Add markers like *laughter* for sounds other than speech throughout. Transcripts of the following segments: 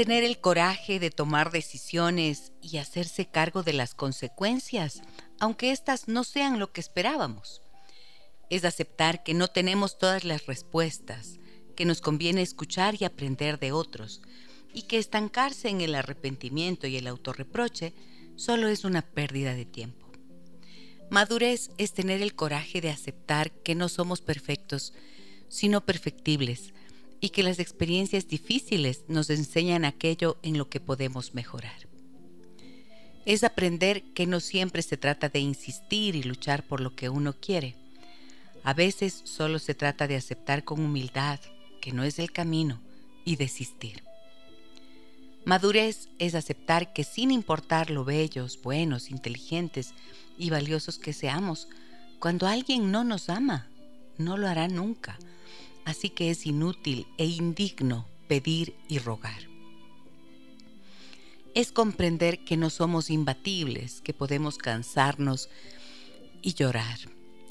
Tener el coraje de tomar decisiones y hacerse cargo de las consecuencias, aunque éstas no sean lo que esperábamos. Es aceptar que no tenemos todas las respuestas, que nos conviene escuchar y aprender de otros, y que estancarse en el arrepentimiento y el autorreproche solo es una pérdida de tiempo. Madurez es tener el coraje de aceptar que no somos perfectos, sino perfectibles, y que las experiencias difíciles nos enseñan aquello en lo que podemos mejorar. Es aprender que no siempre se trata de insistir y luchar por lo que uno quiere. A veces solo se trata de aceptar con humildad que no es el camino y desistir. Madurez es aceptar que sin importar lo bellos, buenos, inteligentes y valiosos que seamos, cuando alguien no nos ama, no lo hará nunca así que es inútil e indigno pedir y rogar. Es comprender que no somos imbatibles, que podemos cansarnos y llorar,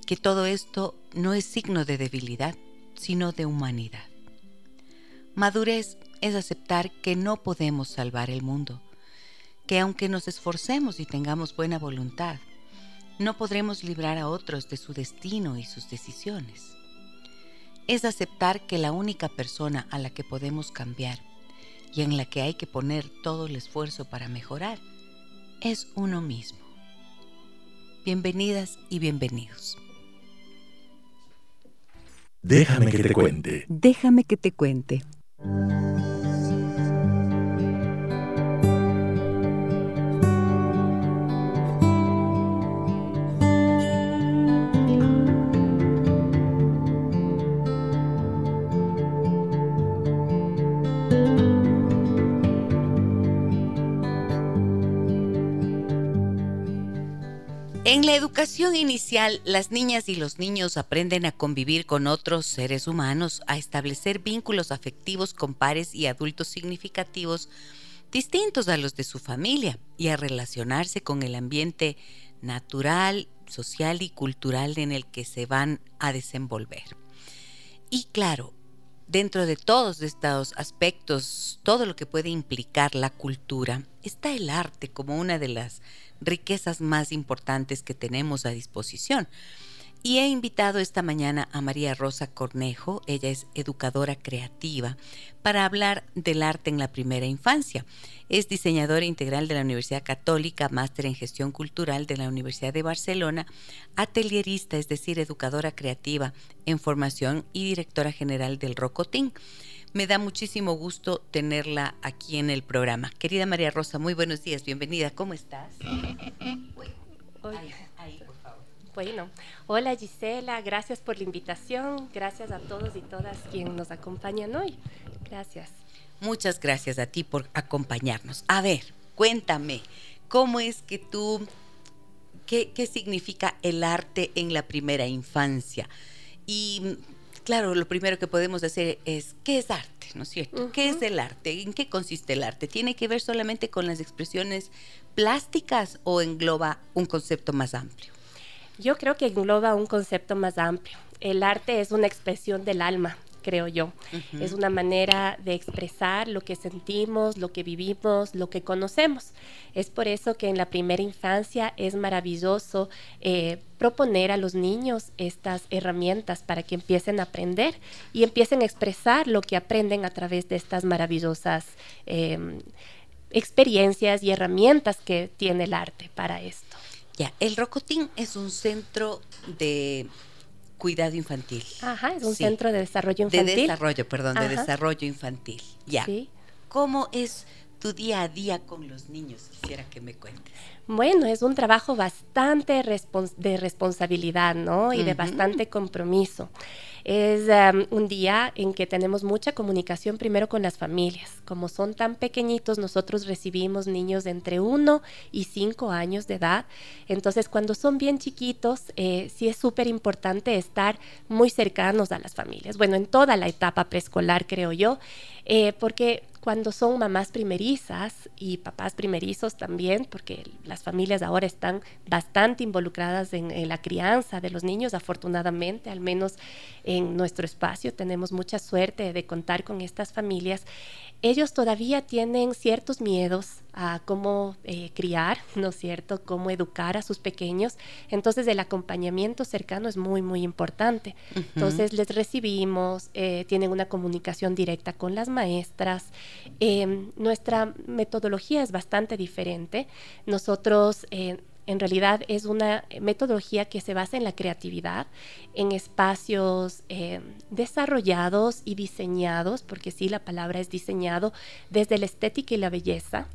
que todo esto no es signo de debilidad, sino de humanidad. Madurez es aceptar que no podemos salvar el mundo, que aunque nos esforcemos y tengamos buena voluntad, no podremos librar a otros de su destino y sus decisiones es aceptar que la única persona a la que podemos cambiar y en la que hay que poner todo el esfuerzo para mejorar es uno mismo. Bienvenidas y bienvenidos. Déjame que te cuente. Déjame que te cuente. En la educación inicial, las niñas y los niños aprenden a convivir con otros seres humanos, a establecer vínculos afectivos con pares y adultos significativos distintos a los de su familia y a relacionarse con el ambiente natural, social y cultural en el que se van a desenvolver. Y claro, dentro de todos estos aspectos, todo lo que puede implicar la cultura, está el arte como una de las riquezas más importantes que tenemos a disposición. Y he invitado esta mañana a María Rosa Cornejo, ella es educadora creativa, para hablar del arte en la primera infancia. Es diseñadora integral de la Universidad Católica, máster en gestión cultural de la Universidad de Barcelona, atelierista, es decir, educadora creativa en formación y directora general del Rocotín. Me da muchísimo gusto tenerla aquí en el programa. Querida María Rosa, muy buenos días, bienvenida. ¿Cómo estás? *laughs* Bueno, hola Gisela, gracias por la invitación, gracias a todos y todas quienes nos acompañan hoy. Gracias. Muchas gracias a ti por acompañarnos. A ver, cuéntame, ¿cómo es que tú, qué, qué significa el arte en la primera infancia? Y claro, lo primero que podemos hacer es, ¿qué es arte? ¿No es cierto? ¿Qué es el arte? ¿En qué consiste el arte? ¿Tiene que ver solamente con las expresiones plásticas o engloba un concepto más amplio? Yo creo que engloba un concepto más amplio. El arte es una expresión del alma, creo yo. Es una manera de expresar lo que sentimos, lo que vivimos, lo que conocemos. Es por eso que en la primera infancia es maravilloso eh, proponer a los niños estas herramientas para que empiecen a aprender y empiecen a expresar lo que aprenden a través de estas maravillosas em, experiencias y herramientas que tiene el arte para esto. Ya, el Rocotín es un centro de cuidado infantil. Ajá, es un centro de desarrollo infantil. De desarrollo, perdón, de desarrollo infantil. Ya. ¿Cómo es tu día a día con los niños? Quisiera que me cuentes. Bueno, es un trabajo bastante de responsabilidad, ¿no? Y de bastante compromiso. Es um, un día en que tenemos mucha comunicación primero con las familias. Como son tan pequeñitos, nosotros recibimos niños de entre 1 y 5 años de edad. Entonces, cuando son bien chiquitos, eh, sí es súper importante estar muy cercanos a las familias. Bueno, en toda la etapa preescolar, creo yo, eh, porque cuando son mamás primerizas y papás primerizos también, porque las familias ahora están bastante involucradas en, la crianza de los niños, afortunadamente, al menos en nuestro espacio tenemos mucha suerte de contar con estas familias ellos todavía tienen ciertos miedos a cómo eh, criar, ¿no es cierto?, cómo educar a sus pequeños. Entonces el acompañamiento cercano es muy, muy importante. Entonces les recibimos, eh, tienen una comunicación directa con las maestras. Em, nuestra metodología es bastante diferente. Nosotros eh, en realidad es una metodología que se basa en la creatividad, en espacios eh, desarrollados y diseñados, porque sí, la palabra es diseñado desde la estética y la belleza.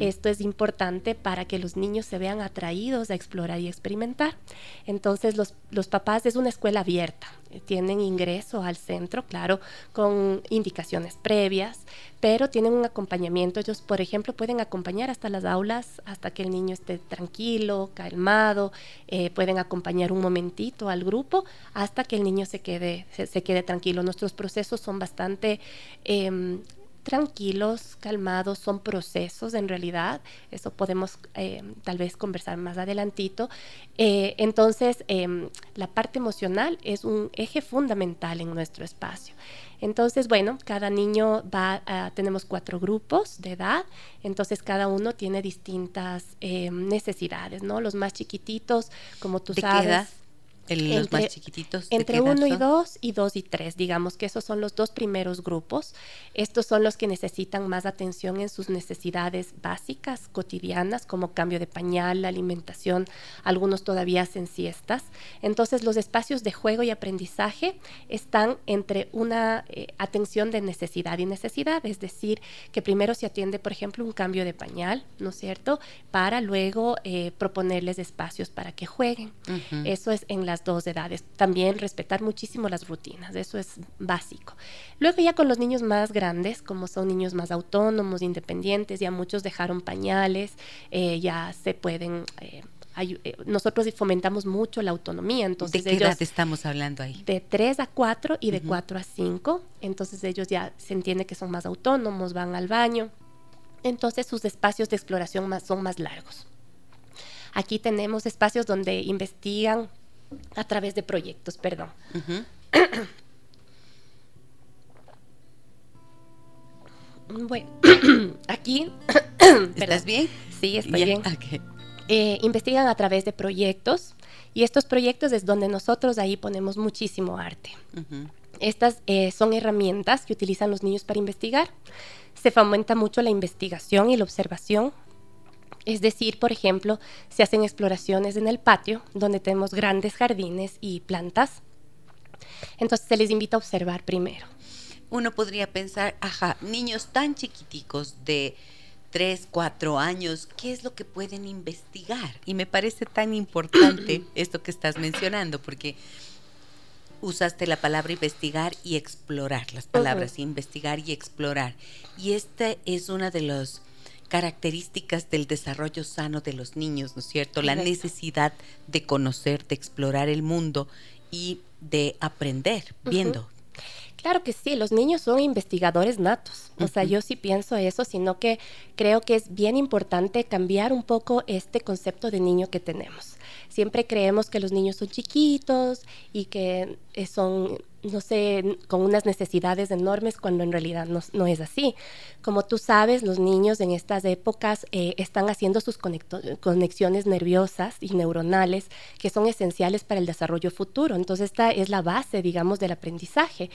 Esto es importante para que los niños se vean atraídos a explorar y experimentar. Entonces, los, los papás es una escuela abierta, tienen ingreso al centro, claro, con indicaciones previas, pero tienen un acompañamiento. Ellos, por ejemplo, pueden acompañar hasta las aulas, hasta que el niño esté tranquilo, calmado, eh, pueden acompañar un momentito al grupo hasta que el niño se quede, se, quede tranquilo. Nuestros procesos son bastante... Em, tranquilos, calmados, son procesos en realidad, eso podemos eh, tal vez conversar más adelantito. Eh, entonces, em, la parte emocional es un eje fundamental en nuestro espacio. Entonces, bueno, cada niño va, tenemos cuatro grupos de edad, entonces cada uno tiene distintas em, necesidades, ¿no? Los más chiquititos, como tú sabes los más chiquititos. Entre uno y dos y dos y tres, digamos que esos son los dos primeros grupos. Estos son los que necesitan más atención en sus necesidades básicas, cotidianas, como cambio de pañal, alimentación, algunos todavía hacen siestas. Entonces los espacios de juego y aprendizaje están entre una eh, atención de necesidad y necesidad, es decir, que primero se atiende, por ejemplo, un cambio de pañal, ¿no es cierto? Para luego eh, proponerles espacios para que jueguen. Eso es en las dos edades. También respetar muchísimo las rutinas, eso es básico. Luego ya con los niños más grandes, como son niños más autónomos, independientes, ya muchos dejaron pañales, eh, ya se pueden... Eh, eh, nosotros fomentamos mucho la autonomía. Entonces ¿De qué edad estamos hablando ahí? De 3 a 4 y de 4 a 5. Entonces ellos ya se entiende que son más autónomos, van al baño. Entonces sus espacios de exploración más, son más largos. Aquí tenemos espacios donde investigan a través de proyectos, perdón. *clears throat* bueno, *clears throat* aquí... *clears throat* ¿Estás bien? Sí, estoy bien. Eh, investigan a través de proyectos y estos proyectos es donde nosotros ahí ponemos muchísimo arte. Estas eh, son herramientas que utilizan los niños para investigar. Se fomenta mucho la investigación y la observación es decir, por ejemplo, se hacen exploraciones en el patio, donde tenemos grandes jardines y plantas. Entonces se les invita a observar primero. Uno podría pensar, ajá, niños tan chiquiticos de 3, 4 años, ¿qué es lo que pueden investigar? Y me parece tan importante *clears throat* esto que estás mencionando, porque usaste la palabra investigar y explorar, las palabras investigar y explorar. Y este es uno de los características del desarrollo sano de los niños, ¿no es cierto? La necesidad de conocer, de explorar el mundo y de aprender viendo. Claro que sí, los niños son investigadores natos. O sea, yo sí pienso eso, sino que creo que es bien importante cambiar un poco este concepto de niño que tenemos. Siempre creemos que los niños son chiquitos y que eh, son no sé, con unas necesidades enormes cuando en realidad no, es así. Como tú sabes, los niños en estas épocas eh, están haciendo sus conexiones nerviosas y neuronales que son esenciales para el desarrollo futuro. Entonces esta es la base, digamos, del aprendizaje.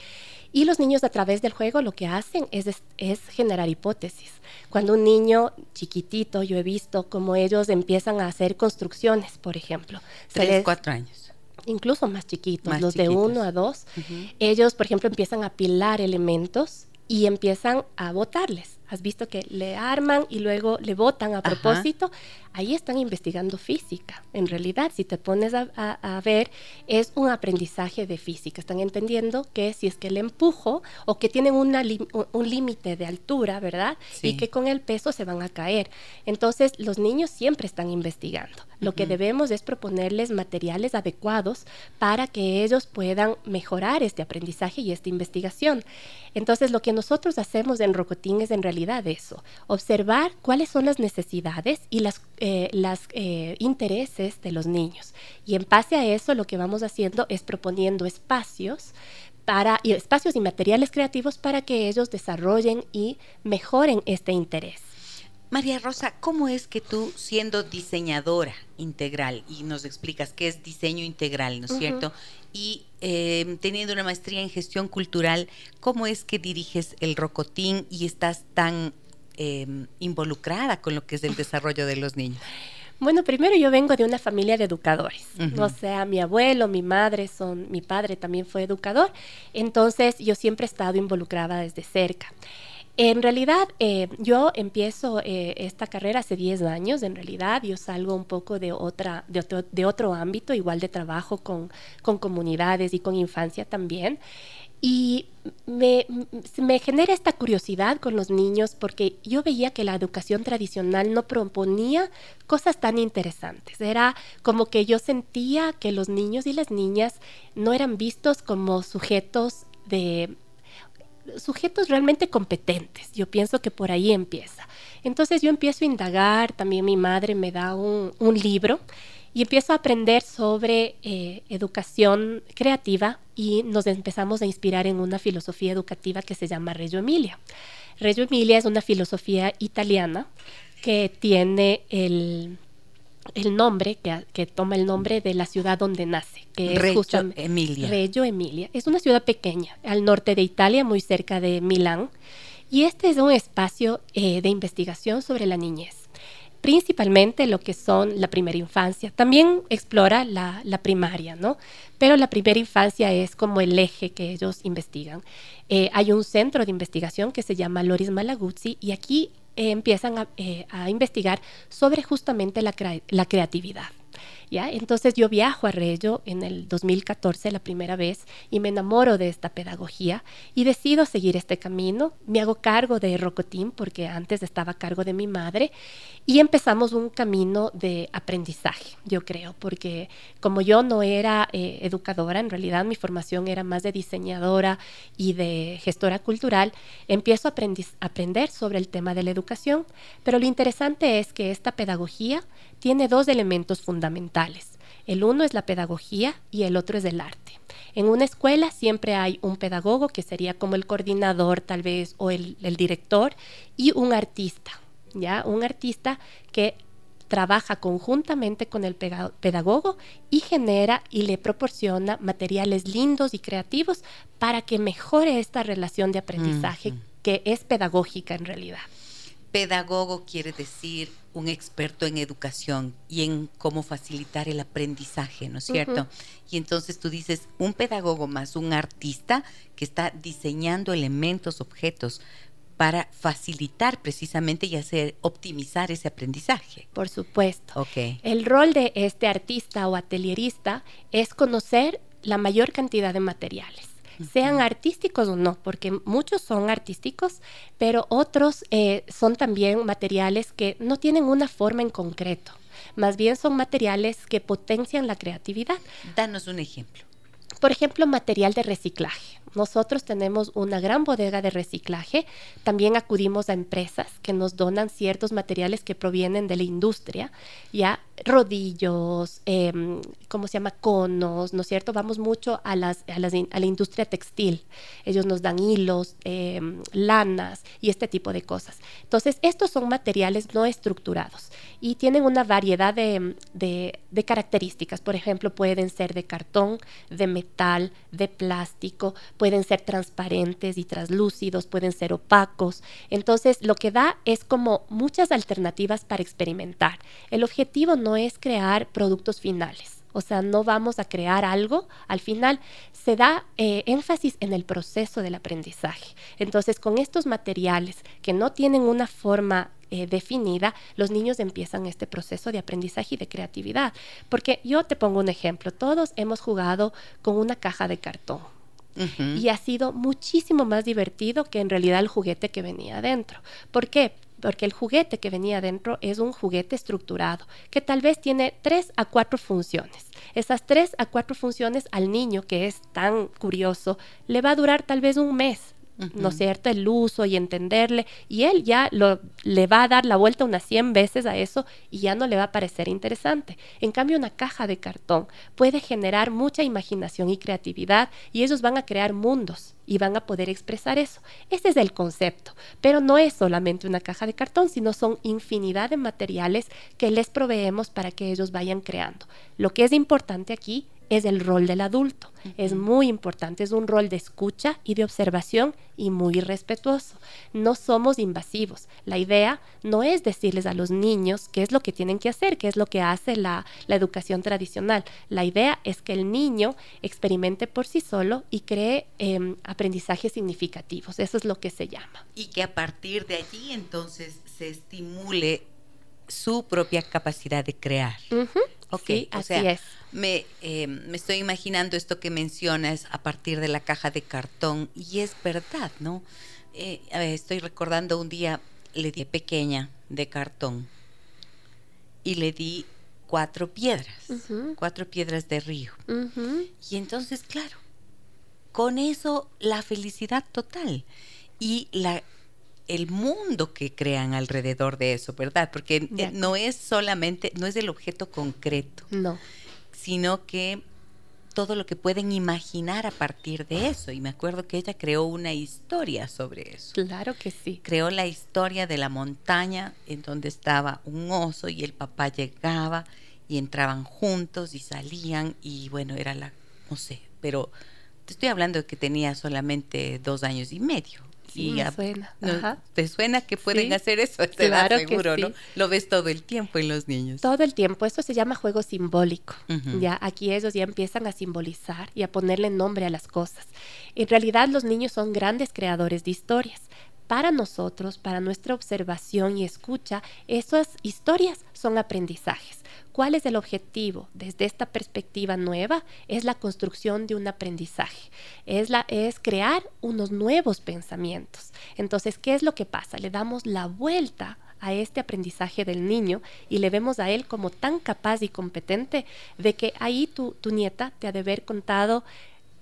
Y los niños a través del juego lo que hacen es, es, generar hipótesis. Cuando un niño chiquitito, yo he visto como ellos empiezan a hacer construcciones, por ejemplo. Tres, cuatro años incluso más chiquitos, los de uno a dos, ellos, por ejemplo, empiezan a apilar elementos y empiezan a botarles, has visto que le arman y luego le botan a propósito, ahí están investigando física. En realidad, si te pones a, ver, es un aprendizaje de física. Están entendiendo que si es que le empujo o que tienen un límite de altura, ¿verdad? Y que con el peso se van a caer. Entonces, los niños siempre están investigando. Lo que debemos es proponerles materiales adecuados para que ellos puedan mejorar este aprendizaje y esta investigación. Entonces, lo que nosotros hacemos en Rocotín es en realidad eso, observar cuáles son las necesidades y las, eh, eh, intereses de los niños. Y en base a eso, lo que vamos haciendo es proponiendo espacios para, espacios y materiales creativos para que ellos desarrollen y mejoren este interés. María Rosa, ¿cómo es que tú, siendo diseñadora integral, y nos explicas qué es diseño integral, ¿no es cierto? Y em, teniendo una maestría en gestión cultural, ¿cómo es que diriges el Rocotín y estás tan em, involucrada con lo que es el desarrollo de los niños? Bueno, primero yo vengo de una familia de educadores. O sea, mi abuelo, mi madre son, mi padre también fue educador. Entonces yo siempre he estado involucrada desde cerca. En realidad, eh, yo empiezo eh, esta carrera hace 10 años, en realidad, yo salgo un poco de, otra, de, otro, ámbito, igual de trabajo con, comunidades y con infancia también. Y me, me, genera esta curiosidad con los niños porque yo veía que la educación tradicional no proponía cosas tan interesantes. Era como que yo sentía que los niños y las niñas no eran vistos como sujetos de sujetos realmente competentes. Yo pienso que por ahí empieza. Entonces yo empiezo a indagar, también mi madre me da un, libro y empiezo a aprender sobre eh, educación creativa y nos empezamos a inspirar en una filosofía educativa que se llama Reggio Emilia. Reggio Emilia es una filosofía italiana que tiene el el nombre, que, toma el nombre de la ciudad donde nace, que es Reggio Emilia. Reggio Emilia. Es una ciudad pequeña, al norte de Italia, muy cerca de Milán. Y este es un espacio eh, de investigación sobre la niñez principalmente lo que son la primera infancia. También explora la, primaria, ¿no? Pero la primera infancia es como el eje que ellos investigan. Eh, hay un centro de investigación que se llama Loris Malaguzzi y aquí empiezan eh, a, investigar sobre justamente la, la creatividad. Entonces yo viajo a Reggio en el 2014 la primera vez y me enamoro de esta pedagogía y decido seguir este camino. Me hago cargo de Rocotín porque antes estaba a cargo de mi madre y empezamos un camino de aprendizaje, yo creo, porque como yo no era eh, educadora, en realidad mi formación era más de diseñadora y de gestora cultural, empiezo a aprender sobre el tema de la educación, pero lo interesante es que esta pedagogía tiene dos elementos fundamentales. El uno es la pedagogía y el otro es el arte. En una escuela siempre hay un pedagogo que sería como el coordinador tal vez o el, director y un artista, ¿ya? Un artista que trabaja conjuntamente con el pedagogo y genera y le proporciona materiales lindos y creativos para que mejore esta relación de aprendizaje que es pedagógica en realidad. Pedagogo quiere decir un experto en educación y en cómo facilitar el aprendizaje, ¿no es cierto? Y entonces tú dices, un pedagogo más un artista que está diseñando elementos, objetos para facilitar precisamente y hacer optimizar ese aprendizaje. Por supuesto. Okay. El rol de este artista o atelierista es conocer la mayor cantidad de materiales sean artísticos o no, porque muchos son artísticos, pero otros eh, son también materiales que no tienen una forma en concreto, más bien son materiales que potencian la creatividad. Danos un ejemplo. Por ejemplo, material de reciclaje. Nosotros tenemos una gran bodega de reciclaje. También acudimos a empresas que nos donan ciertos materiales que provienen de la industria, ya rodillos, em, ¿cómo se llama? Conos, ¿no es cierto? Vamos mucho a, la industria textil. Ellos nos dan hilos, em, lanas y este tipo de cosas. Entonces, estos son materiales no estructurados y tienen una variedad de características. Por ejemplo, pueden ser de cartón, de metal, de plástico, pueden ser transparentes y translúcidos, pueden ser opacos. Entonces, lo que da es como muchas alternativas para experimentar. El objetivo no es crear productos finales o sea, no vamos a crear algo, al final se da eh, énfasis en el proceso del aprendizaje. Entonces, con estos materiales que no tienen una forma eh, definida, los niños empiezan este proceso de aprendizaje y de creatividad. Porque yo te pongo un ejemplo, todos hemos jugado con una caja de cartón. Y ha sido muchísimo más divertido que en realidad el juguete que venía adentro. ¿Por qué? porque el juguete que venía adentro es un juguete estructurado, que tal vez tiene tres a cuatro funciones. Esas tres a cuatro funciones al niño que es tan curioso le va a durar tal vez un mes, ¿no es cierto? El uso y entenderle. Y él ya lo, le va a dar la vuelta unas 100 veces a eso y ya no le va a parecer interesante. En cambio, una caja de cartón puede generar mucha imaginación y creatividad y ellos van a crear mundos y van a poder expresar eso. Ese es el concepto, pero no es solamente una caja de cartón, sino son infinidad de materiales que les proveemos para que ellos vayan creando. Lo que es importante aquí es el rol del adulto. Es muy importante, es un rol de escucha y de observación y muy respetuoso. No somos invasivos. La idea no es decirles a los niños qué es lo que tienen que hacer, qué es lo que hace la, educación tradicional. La idea es que el niño experimente por sí solo y cree em, aprendizajes significativos. Eso es lo que se llama. Y que a partir de allí entonces se estimule su propia capacidad de crear. Ok, así es. Me, eh, me, estoy imaginando esto que mencionas a partir de la caja de cartón y es verdad, ¿no? Eh, estoy recordando un día, le di pequeña de cartón y le di cuatro piedras, cuatro piedras de río. Y entonces, claro, con eso la felicidad total y la el mundo que crean alrededor de eso, ¿verdad? Porque eh, no es solamente, no es el objeto concreto. No. Sino que todo lo que pueden imaginar a partir de eso. Y me acuerdo que ella creó una historia sobre eso. Claro que sí. Creó la historia de la montaña en donde estaba un oso y el papá llegaba y entraban juntos y salían y bueno, era la, no sé, pero te estoy hablando de que tenía solamente dos años y medio suena. ¿Te suena que pueden hacer eso? *laughs* claro seguro, ¿no? Lo ves todo el tiempo en los niños. Todo el tiempo. Esto se llama juego simbólico. Ya aquí ellos ya empiezan a simbolizar y a ponerle nombre a las cosas. En realidad los niños son grandes creadores de historias. Para nosotros, para nuestra observación y escucha, esas historias son aprendizajes. ¿Cuál es el objetivo desde esta perspectiva nueva? Es la construcción de un aprendizaje, es, la, es crear unos nuevos pensamientos. Entonces, ¿qué es lo que pasa? Le damos la vuelta a este aprendizaje del niño y le vemos a él como tan capaz y competente de que ahí tu, tu nieta te ha de haber contado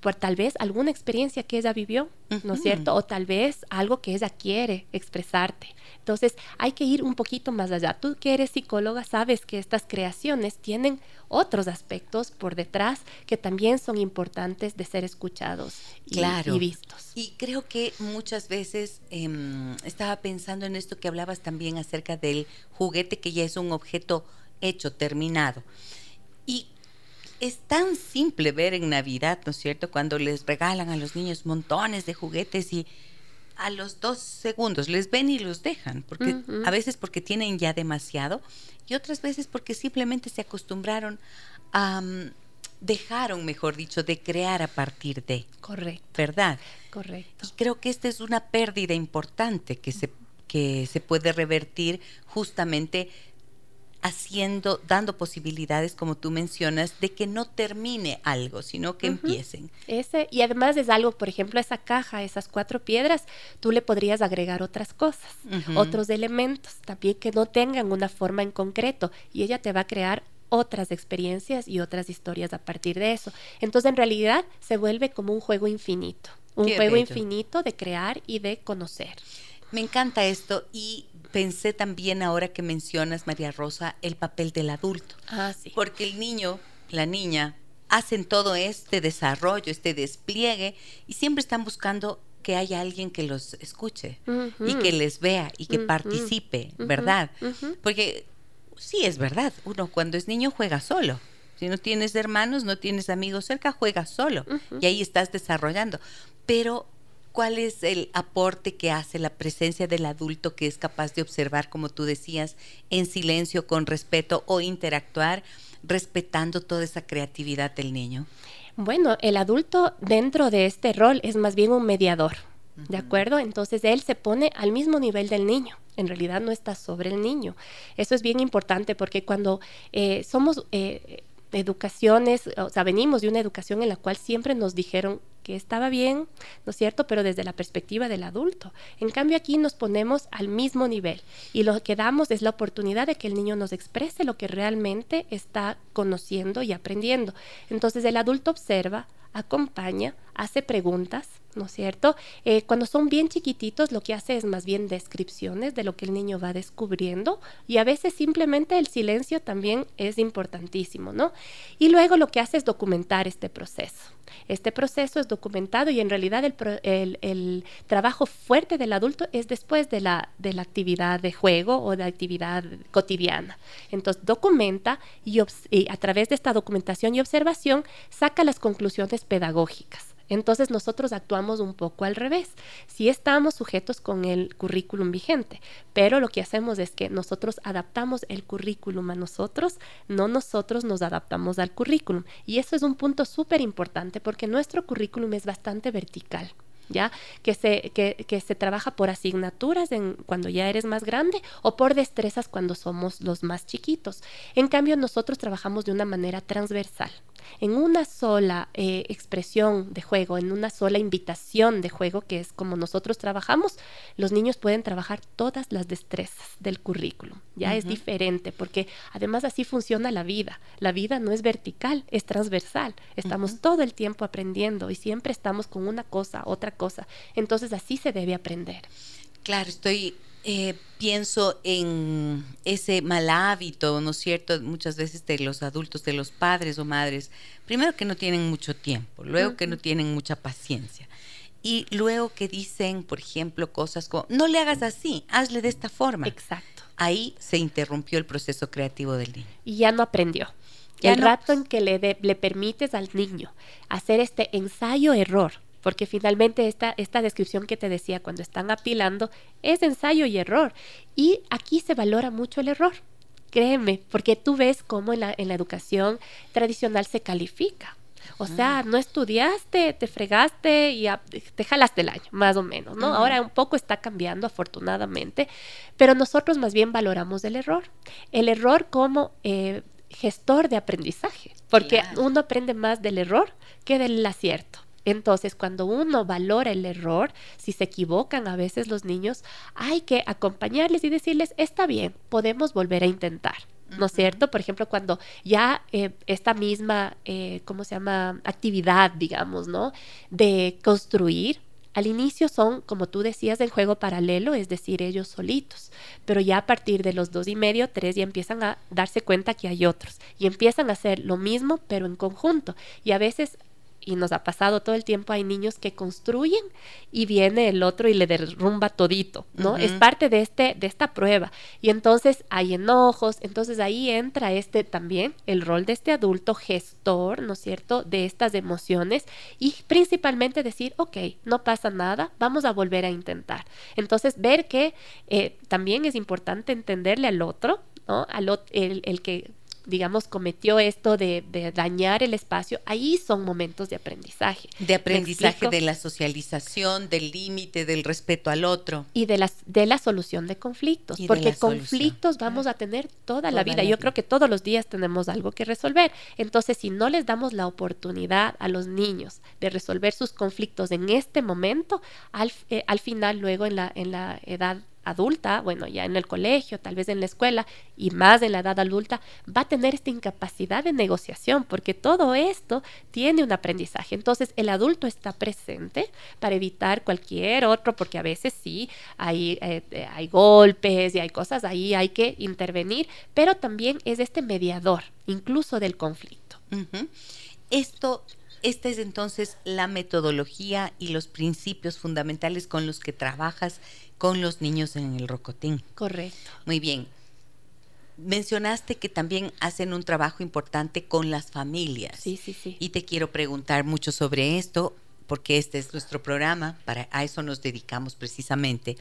por tal vez alguna experiencia que ella vivió, ¿no es cierto? O tal vez algo que ella quiere expresarte. Entonces hay que ir un poquito más allá. Tú que eres psicóloga sabes que estas creaciones tienen otros aspectos por detrás que también son importantes de ser escuchados y, y vistos. Y creo que muchas veces em, estaba pensando en esto que hablabas también acerca del juguete que ya es un objeto hecho, terminado. Y es tan simple ver en Navidad, ¿no es cierto?, cuando les regalan a los niños montones de juguetes y a los dos segundos les ven y los dejan, porque a veces porque tienen ya demasiado y otras veces porque simplemente se acostumbraron a mm, dejaron, mejor dicho, de crear a partir de. Correcto. ¿Verdad? Correcto. Y creo que esta es una pérdida importante que se que se puede revertir justamente haciendo, dando posibilidades, como tú mencionas, de que no termine algo, sino que empiecen. Ese, y además es algo, por ejemplo, esa caja, esas cuatro piedras, tú le podrías agregar otras cosas, otros elementos, también que no tengan una forma en concreto, y ella te va a crear otras experiencias y otras historias a partir de eso. Entonces, en realidad, se vuelve como un juego infinito, un juego infinito de crear y de conocer. Me encanta esto y pensé también ahora que mencionas, María Rosa, el papel del adulto. Ah, sí. Porque el niño, la niña, hacen todo este desarrollo, este despliegue y siempre están buscando que haya alguien que los escuche y que les vea y que participe, ¿verdad? Porque sí es verdad, uno cuando es niño juega solo. Si no tienes hermanos, no tienes amigos cerca, juegas solo y ahí estás desarrollando. Pero cuál es el aporte que hace la presencia del adulto que es capaz de observar, como tú decías, en silencio, con respeto o interactuar respetando toda esa creatividad del niño? Bueno, el adulto dentro de este rol es más bien un mediador, ¿de acuerdo? Entonces él se pone al mismo nivel del niño. En realidad no está sobre el niño. Eso es bien importante porque cuando eh, somos eh, educaciones, o sea, venimos de una educación en la cual siempre nos dijeron que estaba bien, ¿no es cierto? Pero desde la perspectiva del adulto. En cambio aquí nos ponemos al mismo nivel y lo que damos es la oportunidad de que el niño nos exprese lo que realmente está conociendo y aprendiendo. Entonces el adulto observa, acompaña, hace preguntas, ¿no es cierto? Eh, cuando son bien chiquititos, lo que hace es más bien descripciones de lo que el niño va descubriendo y a veces simplemente el silencio también es importantísimo, ¿no? Y luego lo que hace es documentar este proceso. Este proceso es documentado y en realidad el, trabajo fuerte del adulto es después de la, de la actividad de juego o de actividad cotidiana. Entonces documenta y a través de esta documentación y observación saca las conclusiones pedagógicas. Entonces nosotros actuamos un poco al revés. Sí estamos sujetos con el currículum vigente, pero lo que hacemos es que nosotros adaptamos el currículum a nosotros, no nosotros nos adaptamos al currículum. Y eso es un punto súper importante porque nuestro currículum es bastante vertical. ¿Ya? Que se, que, que se trabaja por asignaturas en, cuando ya eres más grande o por destrezas cuando somos los más chiquitos. En cambio, nosotros trabajamos de una manera transversal. En una sola eh, expresión de juego, en una sola invitación de juego, que es como nosotros trabajamos, los niños pueden trabajar todas las destrezas del currículum. Ya es diferente, porque además así funciona la vida. La vida no es vertical, es transversal. Estamos todo el tiempo aprendiendo y siempre estamos con una cosa, otra cosa. Entonces así se debe aprender. Claro, estoy eh, pienso en ese mal hábito, ¿no es cierto? Muchas veces de los adultos, de los padres o madres, primero que no tienen mucho tiempo, luego que no tienen mucha paciencia. Y luego que dicen, por ejemplo, cosas como, no le hagas así, hazle de esta forma. Exacto. Ahí se interrumpió el proceso creativo del niño. Y ya no aprendió. el rato en que le, le permites al niño hacer este ensayo-error, porque finalmente esta, esta descripción que te decía cuando están apilando es ensayo y error. Y aquí se valora mucho el error, créeme, porque tú ves cómo en la, en la educación tradicional se califica. O sea, no estudiaste, te fregaste y te jalaste el año, más o menos, ¿no? Ahora un poco está cambiando, afortunadamente, pero nosotros más bien valoramos el error. El error como eh, gestor de aprendizaje, porque uno aprende más del error que del acierto. Entonces, cuando uno valora el error, si se equivocan a veces los niños, hay que acompañarles y decirles, está bien, podemos volver a intentar. ¿no es cierto? Por ejemplo, cuando ya eh, esta misma, eh, ¿cómo se llama? Actividad, digamos, ¿no? De construir, al inicio son, como tú decías, del juego paralelo, es decir, ellos solitos, pero ya a partir de los dos y medio, tres, ya empiezan a darse cuenta que hay otros y empiezan a hacer lo mismo, pero en conjunto. Y a veces y nos ha pasado todo el tiempo, hay niños que construyen y viene el otro y le derrumba todito, ¿no? Es parte de, este, de esta prueba. Y entonces hay enojos, entonces ahí entra este también, el rol de este adulto gestor, ¿no es cierto?, de estas emociones y principalmente decir, ok, no pasa nada, vamos a volver a intentar. Entonces ver que eh, también es importante entenderle al otro, ¿no? Al, el, el que digamos, cometió esto de, dañar el espacio, ahí son momentos de aprendizaje. De aprendizaje de la socialización, del límite, del respeto al otro. Y de, las, de la solución de conflictos, porque conflictos vamos a tener toda, la vida. Yo creo que todos los días tenemos algo que resolver. Entonces, si no les damos la oportunidad a los niños de resolver sus conflictos en este momento, al, eh, al final, luego en la, en la edad adulta, bueno, ya en el colegio, tal vez en la escuela y más en la edad adulta, va a tener esta incapacidad de negociación porque todo esto tiene un aprendizaje. Entonces el adulto está presente para evitar cualquier otro, porque a veces sí hay, eh, eh, hay golpes y hay cosas ahí, hay que intervenir, pero también es este mediador, incluso del conflicto. Esto esta es entonces la metodología y los principios fundamentales con los que trabajas con los niños en el Rocotín. Correcto. Muy bien. Mencionaste que también hacen un trabajo importante con las familias. Sí, sí, sí. Y te quiero preguntar mucho sobre esto, porque este es nuestro programa, para a eso nos dedicamos precisamente.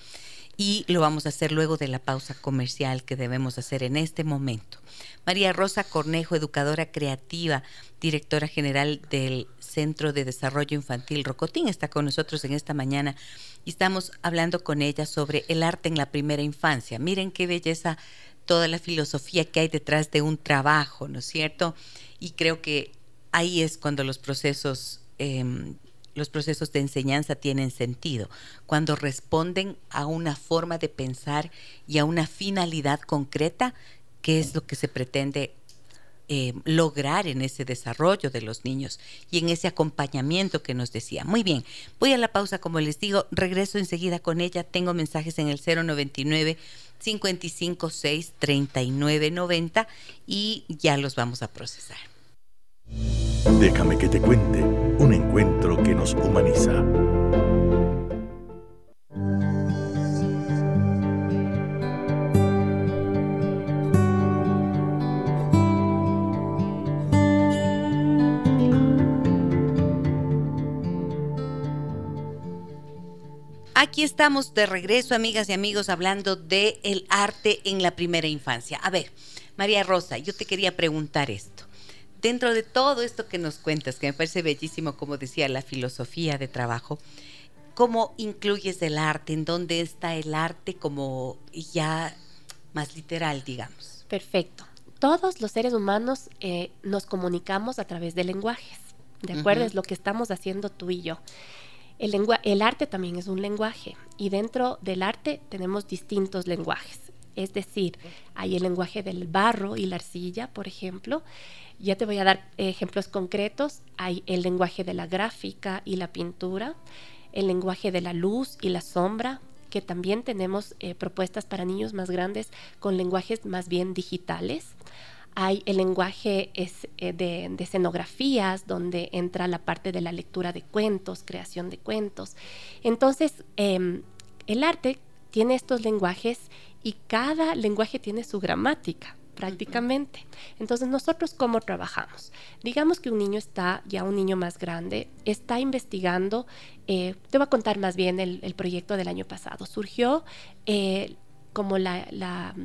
Y lo vamos a hacer luego de la pausa comercial que debemos hacer en este momento. María Rosa Cornejo, educadora creativa, directora general del Centro de Desarrollo Infantil Rocotín, está con nosotros en esta mañana y estamos hablando con ella sobre el arte en la primera infancia. Miren qué belleza toda la filosofía que hay detrás de un trabajo, ¿no es cierto? Y creo que ahí es cuando los procesos em, los procesos de enseñanza tienen sentido, cuando responden a una forma de pensar y a una finalidad concreta, que es lo que se pretende eh, lograr en ese desarrollo de los niños y en ese acompañamiento que nos decía. Muy bien, voy a la pausa, como les digo, regreso enseguida con ella, tengo mensajes en el 099 556 3990 y ya los vamos a procesar. Déjame que te cuente un encuentro que nos humaniza. Aquí estamos de regreso, amigas y amigos, hablando de el arte en la primera infancia. A ver, María Rosa, yo te quería preguntar esto dentro de todo esto que nos cuentas, que me parece bellísimo, como decía, la filosofía de trabajo, ¿cómo incluyes el arte? ¿En dónde está el arte como ya más literal, digamos? Perfecto. Todos los seres humanos eh, nos comunicamos a través de lenguajes, ¿de acuerdo? Es lo que estamos haciendo tú y yo. El, el arte también es un lenguaje y dentro del arte tenemos distintos lenguajes. Es decir, hay el lenguaje del barro y la arcilla, por ejemplo, ya te voy a dar ejemplos concretos. Hay el lenguaje de la gráfica y la pintura, el lenguaje de la luz y la sombra, que también tenemos eh, propuestas para niños más grandes con lenguajes más bien digitales. Hay el lenguaje eh, de, escenografías, donde entra la parte de la lectura de cuentos, creación de cuentos. Entonces, em, el arte tiene estos lenguajes y cada lenguaje tiene su gramática prácticamente. Entonces, nosotros cómo trabajamos? Digamos que un niño está, ya un niño más grande, está investigando, eh, te voy a contar más bien el, proyecto del año pasado. Surgió eh, como la, la,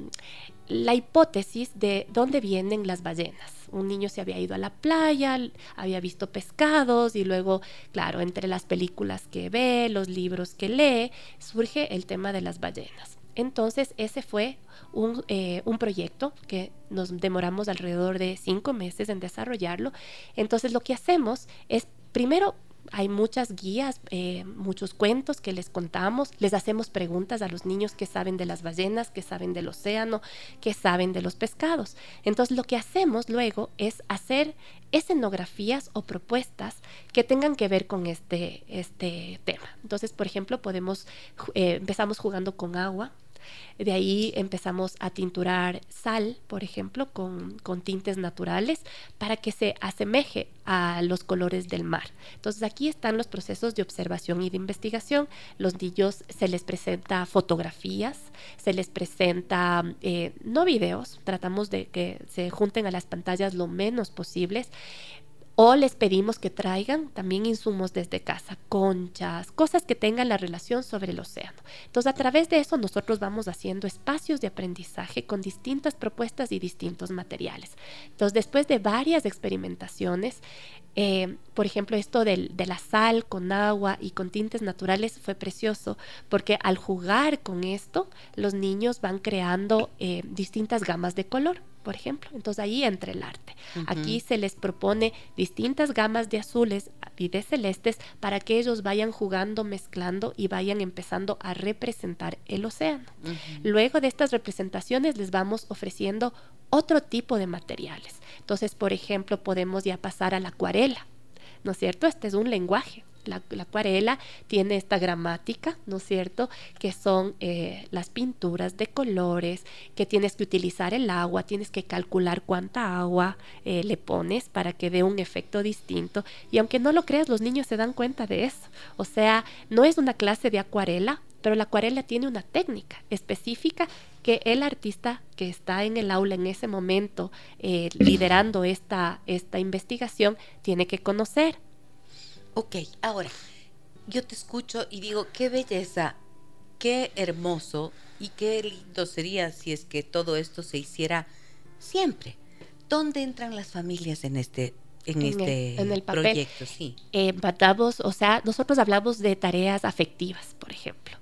la hipótesis de dónde vienen las ballenas. Un niño se había ido a la playa, había visto pescados y luego, claro, entre las películas que ve, los libros que lee, surge el tema de las ballenas. Entonces, ese fue eh, un, proyecto que nos demoramos alrededor de cinco meses en desarrollarlo. Entonces, lo que hacemos es, primero, hay muchas guías, eh, muchos cuentos que les contamos, les hacemos preguntas a los niños que saben de las ballenas, que saben del océano, que saben de los pescados. Entonces lo que hacemos luego es hacer escenografías o propuestas que tengan que ver con este, este tema. Entonces, por ejemplo, podemos, eh, empezamos jugando con agua, de ahí empezamos a tinturar sal, por ejemplo, con, tintes naturales para que se asemeje a los colores del mar. Entonces aquí están los procesos de observación y de investigación. Los niños se les presenta fotografías, se les presenta eh, no videos, tratamos de que se junten a las pantallas lo menos posibles o les pedimos que traigan también insumos desde casa, conchas, cosas que tengan la relación sobre el océano. Entonces, a través de eso nosotros vamos haciendo espacios de aprendizaje con distintas propuestas y distintos materiales. Entonces, después de varias experimentaciones, eh, por ejemplo, esto de la sal con agua y con tintes naturales fue precioso porque al jugar con esto, los niños van creando eh, distintas gamas de color por ejemplo. Entonces ahí entra el arte. Aquí se les propone distintas gamas de azules y de celestes para que ellos vayan jugando, mezclando y vayan empezando a representar el océano. Luego de estas representaciones les vamos ofreciendo otro tipo de materiales. Entonces, por ejemplo, podemos ya pasar a la acuarela. ¿No es cierto? Este es un lenguaje. La, acuarela tiene esta gramática, ¿no es cierto? Que son eh, las pinturas de colores, que tienes que utilizar el agua, tienes que calcular cuánta agua eh, le pones para que dé un efecto distinto. Y aunque no lo creas, los niños se dan cuenta de eso. O sea, no es una clase de acuarela, pero la acuarela tiene una técnica específica que el artista que está en el aula en ese momento eh, liderando esta, esta investigación tiene que conocer. Ok, ahora, yo te escucho y digo, qué belleza qué hermoso y qué lindo sería si es que todo esto se hiciera siempre. ¿Dónde entran las familias en este en, este en el papel. proyecto? Sí. Eh, o sea, nosotros hablamos de tareas afectivas, por ejemplo,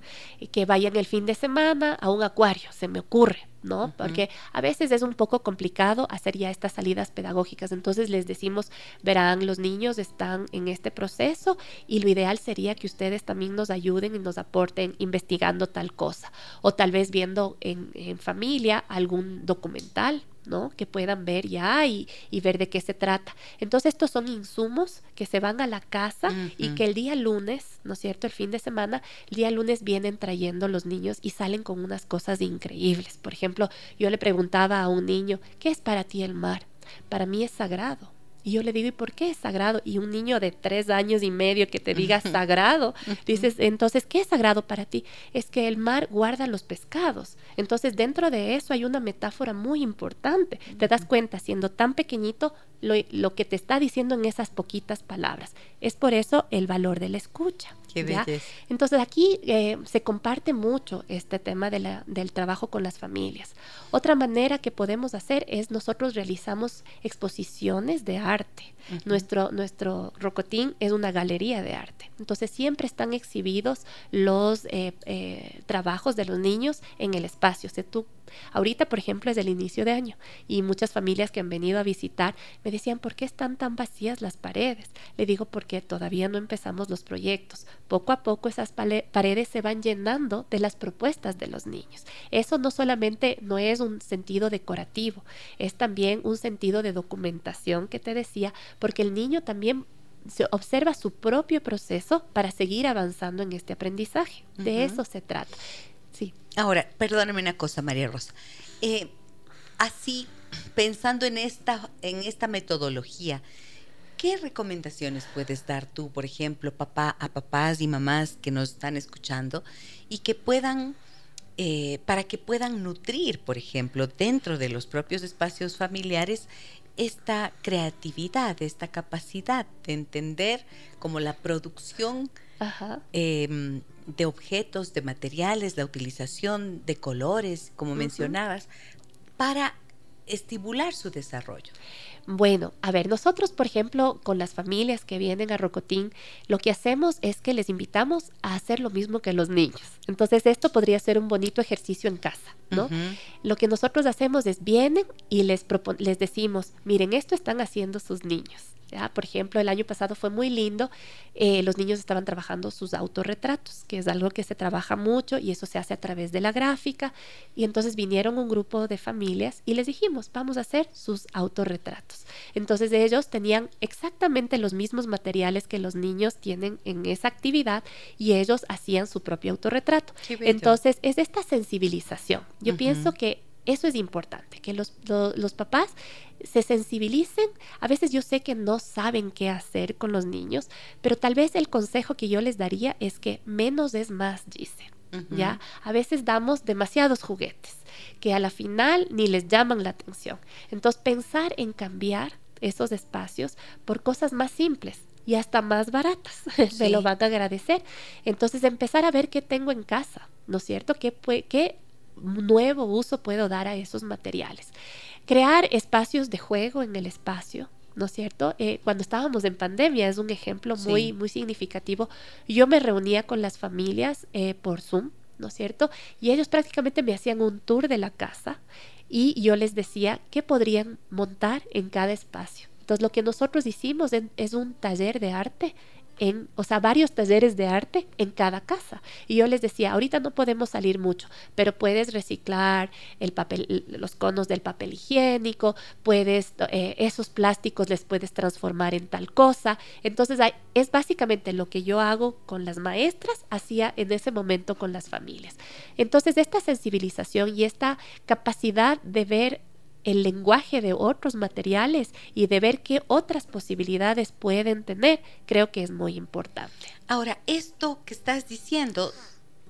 que vayan el fin de semana a un acuario, se me ocurre, ¿no? Porque a veces es un poco complicado hacer ya estas salidas pedagógicas. Entonces les decimos, verán, los niños están en este proceso y lo ideal sería que ustedes también nos ayuden y nos aporten investigando tal cosa. O tal vez viendo en, en familia algún documental, ¿no? Que puedan ver ya y, y, ver de qué se trata. Entonces estos son insumos que se van a la casa y que el día lunes, ¿no es cierto? El fin de semana, el día lunes vienen trayendo los niños y salen con unas cosas increíbles. Por ejemplo, yo le preguntaba a un niño, ¿qué es para ti el mar? Para mí es sagrado. Y yo le digo, ¿y por qué es sagrado? Y un niño de tres años y medio que te diga sagrado, dices, entonces, ¿qué es sagrado para ti? Es que el mar guarda los pescados. Entonces, dentro de eso hay una metáfora muy importante. Te das cuenta, siendo tan pequeñito, lo, que te está diciendo en esas poquitas palabras. Es por eso el valor de la escucha. Entonces aquí eh, se comparte mucho este tema de la, del trabajo con las familias. Otra manera que podemos hacer es nosotros realizamos exposiciones de arte. Nuestro, nuestro Rocotín es una galería de arte. Entonces siempre están exhibidos los eh, eh, trabajos de los niños en el espacio. O tú, ahorita, por ejemplo, es el inicio de año y muchas familias que han venido a visitar me decían, ¿por qué están tan vacías las paredes? Le digo, porque todavía no empezamos los proyectos. Poco a poco esas paredes se van llenando de las propuestas de los niños. Eso no solamente no es un sentido decorativo, es también un sentido de documentación que te decía, porque el niño también se observa su propio proceso para seguir avanzando en este aprendizaje. De eso se trata. Sí. Ahora, perdóname una cosa, María Rosa. Eh, así, pensando en esta, en esta metodología, ¿qué recomendaciones puedes dar tú, por ejemplo, papá, a papás y mamás que nos están escuchando y que puedan eh, para que puedan nutrir, por ejemplo, dentro de los propios espacios familiares, esta creatividad, esta capacidad de entender como la producción em, de objetos, de materiales, la utilización de colores, como mencionabas, para estimular su desarrollo. Bueno, a ver, nosotros, por ejemplo, con las familias que vienen a Rocotín, lo que hacemos es que les invitamos a hacer lo mismo que los niños. Entonces, esto podría ser un bonito ejercicio en casa, ¿no? Lo que nosotros hacemos es vienen y les, les decimos, miren, esto están haciendo sus niños. Por ejemplo, el año pasado fue muy lindo. Eh, los niños estaban trabajando sus autorretratos, que es algo que se trabaja mucho y eso se hace a través de la gráfica. Y entonces vinieron un grupo de familias y les dijimos, vamos a hacer sus autorretratos. Entonces ellos tenían exactamente los mismos materiales que los niños tienen en esa actividad y ellos hacían su propio autorretrato. Entonces es esta sensibilización. Yo pienso que eso es importante, que los, los, papás se sensibilicen. A veces yo sé que no saben qué hacer con los niños, pero tal vez el consejo que yo les daría es que menos es más, ¿Ya? A veces damos demasiados juguetes que a la final ni les llaman la atención. Entonces, pensar en cambiar esos espacios por cosas más simples y hasta más baratas. *laughs* Se lo van a agradecer. Entonces, empezar a ver qué tengo en casa, ¿no es cierto? ¿Qué, qué nuevo uso puedo dar a esos materiales. Crear espacios de juego en el espacio, ¿no es cierto? Eh, cuando estábamos en pandemia es un ejemplo muy, muy significativo. Yo me reunía con las familias eh, por Zoom, ¿no es cierto? Y ellos prácticamente me hacían un tour de la casa y yo les decía qué podrían montar en cada espacio. Entonces lo que nosotros hicimos es un taller de arte en, o sea, varios talleres de arte en cada casa. Y yo les decía, ahorita no podemos salir mucho, pero puedes reciclar el papel, los conos del papel higiénico, puedes, eh, esos plásticos les puedes transformar en tal cosa. Entonces, es básicamente lo que yo hago con las maestras, hacía en ese momento con las familias. Entonces, esta sensibilización y esta capacidad de ver el lenguaje de otros materiales y de ver qué otras posibilidades pueden tener, creo que es muy importante. Ahora, esto que estás diciendo,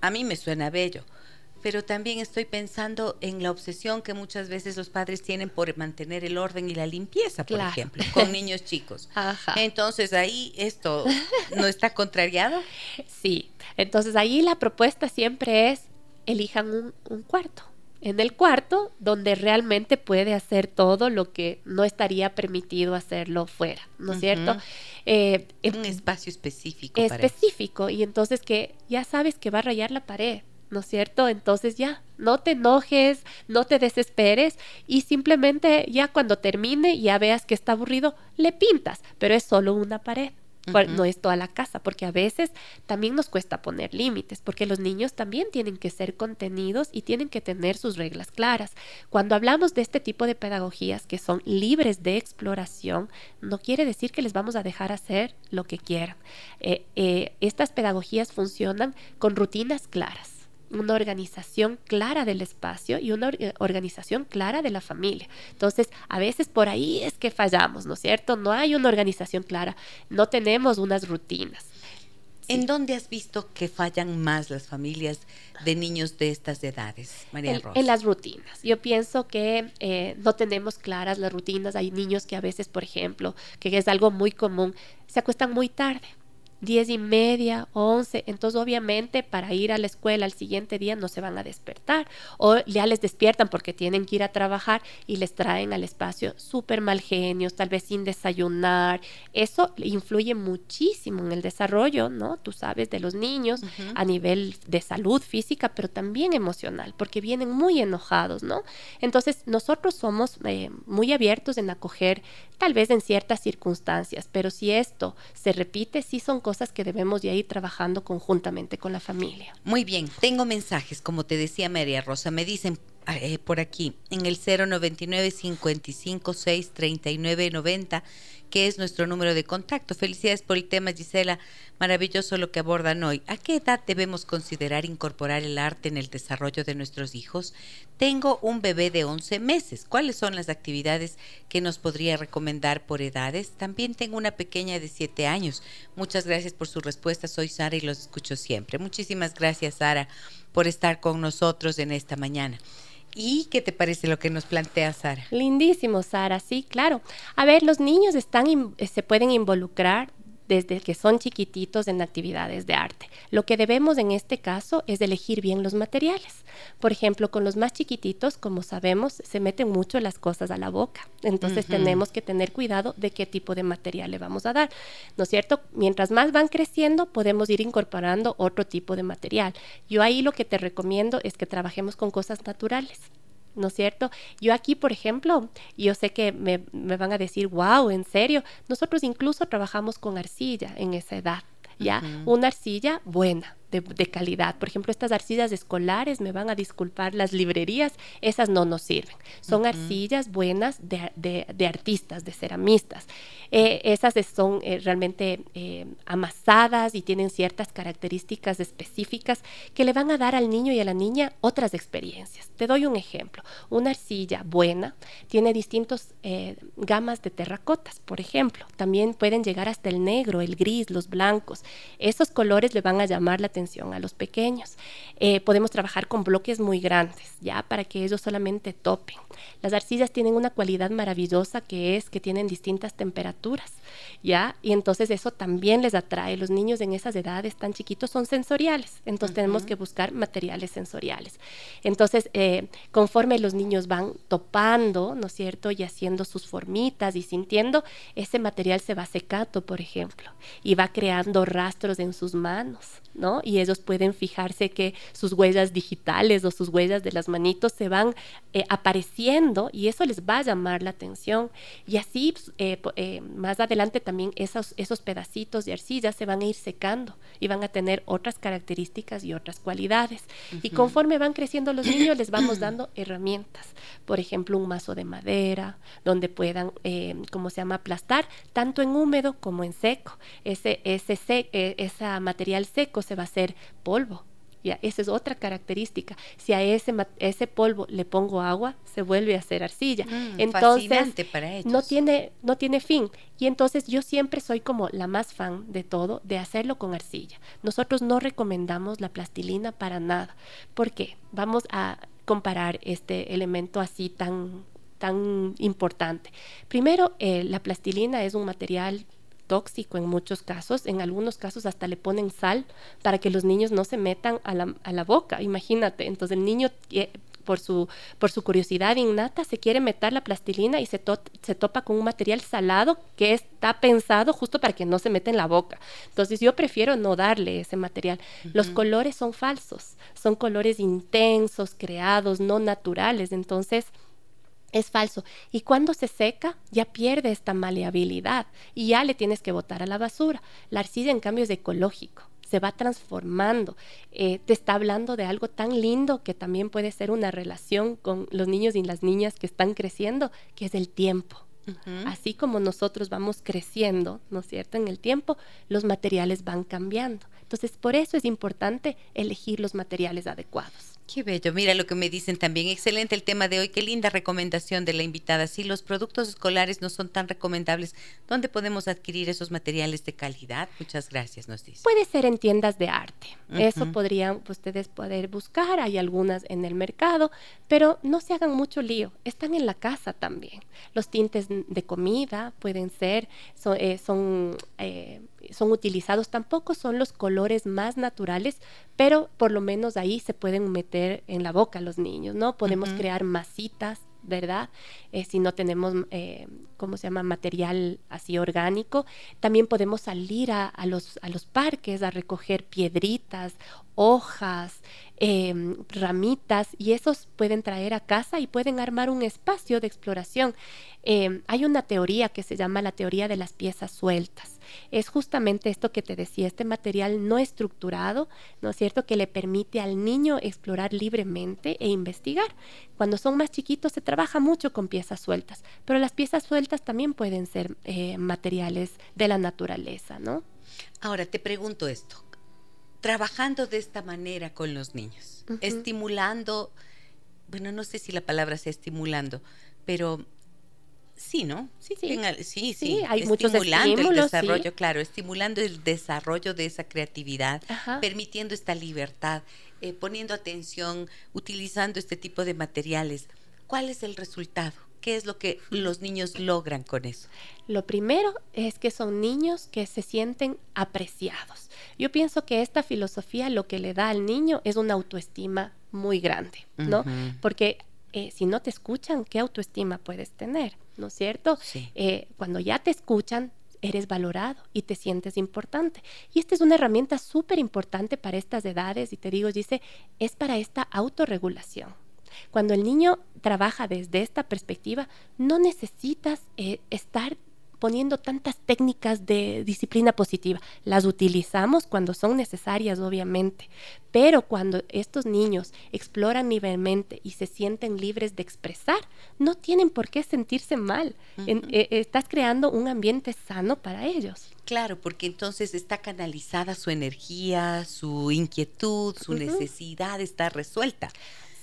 a mí me suena bello, pero también estoy pensando en la obsesión que muchas veces los padres tienen por mantener el orden y la limpieza, por ejemplo, *laughs* con niños chicos. Ajá. Entonces ahí esto no está contrariado. *laughs* Sí, entonces ahí la propuesta siempre es elijan un, cuarto. En el cuarto donde realmente puede hacer todo lo que no estaría permitido hacerlo fuera, ¿no es cierto? Eh, un espacio específico. Específico, y entonces que ya sabes que va a rayar la pared, ¿no es cierto? Entonces ya, no te enojes, no te desesperes y simplemente ya cuando termine, ya veas que está aburrido, le pintas, pero es solo una pared. No es toda la casa, porque a veces también nos cuesta poner límites, porque los niños también tienen que ser contenidos y tienen que tener sus reglas claras. Cuando hablamos de este tipo de pedagogías que son libres de exploración, no quiere decir que les vamos a dejar hacer lo que quieran. Eh, eh, estas pedagogías funcionan con rutinas claras una organización clara del espacio y una organización clara de la familia. Entonces, a veces por ahí es que fallamos, ¿no es cierto? No hay una organización clara, no tenemos unas rutinas. ¿En dónde has visto que fallan más las familias de niños de estas edades, María en, Rosa? En las rutinas. Yo pienso que eh, no tenemos claras las rutinas. Hay niños que a veces, por ejemplo, que es algo muy común, se acuestan muy tarde diez y media, once, entonces obviamente para ir a la escuela al siguiente día no se van a despertar o ya les despiertan porque tienen que ir a trabajar y les traen al espacio súper mal genios, tal vez sin desayunar. Eso influye muchísimo en el desarrollo, ¿no? Tú sabes, de los niños a nivel de salud física, pero también emocional, porque vienen muy enojados, ¿no? Entonces nosotros somos eh, muy abiertos en acoger tal vez en ciertas circunstancias, pero si esto se repite, sí son cosas que debemos de ir trabajando conjuntamente con la familia. Muy bien, tengo mensajes, como te decía María Rosa, me dicen eh, por aquí, en el 099 55 6 39 90 que es nuestro número de contacto. Felicidades por el tema, Gisela. Maravilloso lo que abordan hoy. ¿A qué edad debemos considerar incorporar el arte en el desarrollo de nuestros hijos? Tengo un bebé de 11 meses. ¿Cuáles son las actividades que nos podría recomendar por edades? También tengo una pequeña de 7 años. Muchas gracias por su respuesta. Soy Sara y los escucho siempre. Muchísimas gracias, Sara, por estar con nosotros en esta mañana. ¿Y qué te parece lo que nos plantea Sara? Lindísimo, Sara, sí, claro. A ver, los niños están, se pueden involucrar desde que son chiquititos en actividades de arte. Lo que debemos en este caso es elegir bien los materiales. Por ejemplo, con los más chiquititos, como sabemos, se meten mucho las cosas a la boca. Entonces tenemos que tener cuidado de qué tipo de material le vamos a dar. ¿No es cierto? Mientras más van creciendo, podemos ir incorporando otro tipo de material. Yo ahí lo que te recomiendo es que trabajemos con cosas naturales. ¿No es cierto? Yo aquí, por ejemplo, yo sé que me, van a decir, wow, en serio, nosotros incluso trabajamos con arcilla en esa edad, ¿ya? Una arcilla buena, de, calidad. Por ejemplo, estas arcillas escolares, me van a disculpar las librerías, esas no nos sirven. Son arcillas buenas de, artistas, de ceramistas. Eh, esas son eh, realmente eh, amasadas y tienen ciertas características específicas que le van a dar al niño y a la niña otras experiencias. Te doy un ejemplo. Una arcilla buena tiene distintos gamas de terracotas, por ejemplo. También pueden llegar hasta el negro, el gris, los blancos. Esos colores le van a llamar la atención a los pequeños. Eh, podemos trabajar con bloques muy grandes, ya, para que ellos solamente topen. Las arcillas tienen una cualidad maravillosa que es que tienen distintas temperaturas, ya, y entonces eso también les atrae. Los niños en esas edades tan chiquitos son sensoriales, entonces tenemos que buscar materiales sensoriales. Entonces, eh, conforme los niños van topando, ¿no es cierto?, y haciendo sus formitas y sintiendo, ese material se va secando, por ejemplo, y va creando rastros en sus manos, ¿no? Y ellos pueden fijarse que sus huellas digitales o sus huellas de las manitos se van eh, apareciendo y eso les va a llamar la atención. Y así pues, eh, eh, más adelante también esos, esos pedacitos de arcilla se van a ir secando y van a tener otras características y otras cualidades. Y conforme van creciendo los niños les vamos *clears throat* dando herramientas. Por ejemplo, un mazo de madera donde puedan, como se llama, aplastar tanto en húmedo como en seco. Ese, ese, ese material seco se va a hacer polvo Ya, esa es otra característica. Si a ese, ese polvo le pongo agua, se vuelve a hacer arcilla. Mm, entonces, para ellos. no tiene no tiene fin. Y entonces yo siempre soy como la más fan de todo, de hacerlo con arcilla. Nosotros no recomendamos la plastilina para nada. ¿Por qué? Vamos a comparar este elemento así tan tan importante. Primero, eh, la plastilina es un material tóxico en muchos casos, en algunos casos hasta le ponen sal para que los niños no se metan a la, a la boca, imagínate. Entonces el niño eh, por su, por su curiosidad innata se quiere meter la plastilina y se, se topa con un material salado que está pensado justo para que no se meta en la boca. Entonces yo prefiero no darle ese material. Los colores son falsos, son colores intensos, creados, no naturales. Entonces es falso. Y cuando se seca, ya pierde esta maleabilidad y ya le tienes que botar a la basura. La arcilla, en cambio, es ecológico, se va transformando. Eh, te está hablando de algo tan lindo que también puede ser una relación con los niños y las niñas que están creciendo, que es el tiempo. Así como nosotros vamos creciendo, ¿no es cierto? En el tiempo, los materiales van cambiando. Entonces, por eso es importante elegir los materiales adecuados. Qué bello. Mira lo que me dicen también. Excelente el tema de hoy. Qué linda recomendación de la invitada. Si los productos escolares no son tan recomendables, ¿dónde podemos adquirir esos materiales de calidad? Muchas gracias, nos dice. Puede ser en tiendas de arte. Eso podrían ustedes poder buscar. Hay algunas en el mercado, pero no se hagan mucho lío. Están en la casa también. Los tintes de comida pueden ser, son, eh, son eh, son utilizados, tampoco son los colores más naturales, pero por lo menos ahí se pueden meter en la boca los niños, ¿no? Podemos crear masitas, ¿verdad? Eh, si no tenemos, eh, ¿cómo se llama?, material así orgánico. También podemos salir a, los, a los parques a recoger piedritas, hojas, em, ramitas, y esos pueden traer a casa y pueden armar un espacio de exploración. Em, hay una teoría que se llama la teoría de las piezas sueltas es justamente esto que te decía, este material no estructurado, ¿no es cierto?, que le permite al niño explorar libremente e investigar. Cuando son más chiquitos se trabaja mucho con piezas sueltas, pero las piezas sueltas también pueden ser eh, materiales de la naturaleza, ¿no? Ahora te pregunto esto, trabajando de esta manera con los niños, estimulando, bueno, no sé si la palabra sea estimulando, pero Sí, ¿no? Sí, sí. sí, sí, hay muchos estimulando el desarrollo, claro, estimulando el desarrollo de esa creatividad, permitiendo esta libertad, eh, poniendo atención, utilizando este tipo de materiales. ¿Cuál es el resultado? ¿Qué es lo que los niños logran con eso? Lo primero es que son niños que se sienten apreciados. Yo pienso que esta filosofía lo que le da al niño es una autoestima muy grande, ¿no? Porque eh, si no te escuchan, ¿qué autoestima puedes tener? ¿No es cierto? Eh, cuando ya te escuchan, eres valorado y te sientes importante. Y esta es una herramienta súper importante para estas edades y te digo, dice, es para esta autorregulación. Cuando el niño trabaja desde esta perspectiva, no necesitas eh, estar poniendo tantas técnicas de disciplina positiva. Las utilizamos cuando son necesarias, obviamente, pero cuando estos niños exploran libremente y se sienten libres de expresar, no tienen por qué sentirse mal. Eh, estás creando un ambiente sano para ellos. Claro, porque entonces está canalizada su energía, su inquietud, su necesidad está resuelta.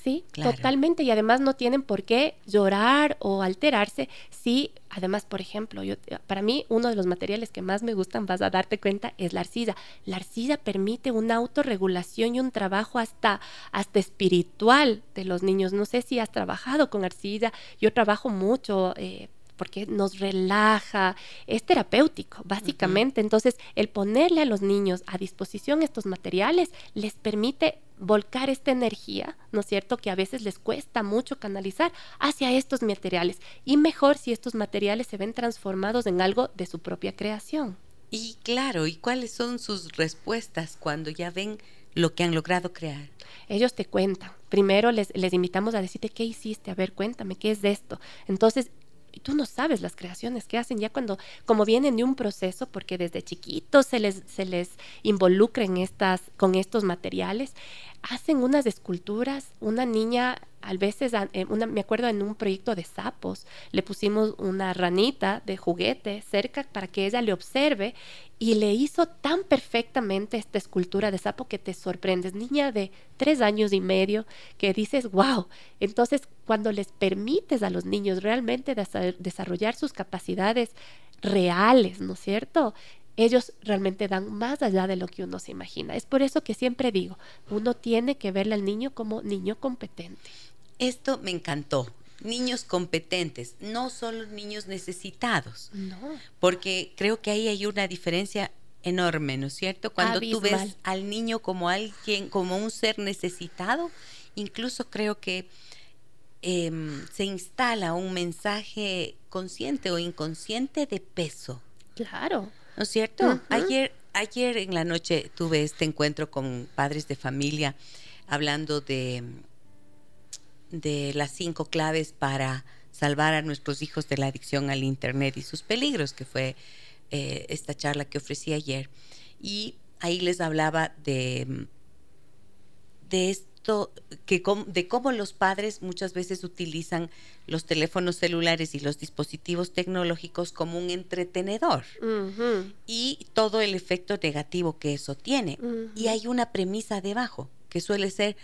Sí, totalmente. Y además no tienen por qué llorar o alterarse si, además, por ejemplo, yo, para mí uno de los materiales que más me gustan, vas a darte cuenta, es la arcilla. La arcilla permite una autorregulación y un trabajo hasta, hasta espiritual de los niños. No sé si has trabajado con arcilla. Yo trabajo mucho. Eh, porque nos relaja, es terapéutico, básicamente. Entonces, el ponerle a los niños a disposición estos materiales les permite volcar esta energía, ¿no es cierto?, que a veces les cuesta mucho canalizar hacia estos materiales. Y mejor si estos materiales se ven transformados en algo de su propia creación. Y claro, ¿y cuáles son sus respuestas cuando ya ven lo que han logrado crear? Ellos te cuentan. Primero les, les invitamos a decirte qué hiciste, a ver, cuéntame, ¿qué es de esto? Entonces, y tú no sabes las creaciones que hacen ya cuando, como vienen de un proceso, porque desde chiquitos se les, se les involucra en estas, con estos materiales, hacen unas esculturas, una niña a veces, eh, me acuerdo en un proyecto de sapos, le pusimos una ranita de juguete cerca para que ella le observe y le hizo tan perfectamente esta escultura de sapo que te sorprendes. Niña de tres años y medio que dices, wow. Entonces, cuando les permites a los niños realmente desarrollar sus capacidades reales, ¿no es cierto? Ellos realmente dan más allá de lo que uno se imagina. Es por eso que siempre digo, uno tiene que verle al niño como niño competente. Esto me encantó. Niños competentes, no solo niños necesitados. No. Porque creo que ahí hay una diferencia enorme, ¿no es cierto? Cuando tú ves al niño como alguien, como un ser necesitado, incluso creo que em, se instala un mensaje consciente o inconsciente de peso. Claro. ¿No es cierto? Ayer, ayer en la noche tuve este encuentro con padres de familia hablando de de las cinco claves para salvar a nuestros hijos de la adicción al Internet y sus peligros, que fue eh, esta charla que ofrecí ayer. Y ahí les hablaba de, de esto, que de cómo los padres muchas veces utilizan los teléfonos celulares y los dispositivos tecnológicos como un entretenedor y todo el efecto negativo que eso tiene. Y hay una premisa debajo, que suele ser,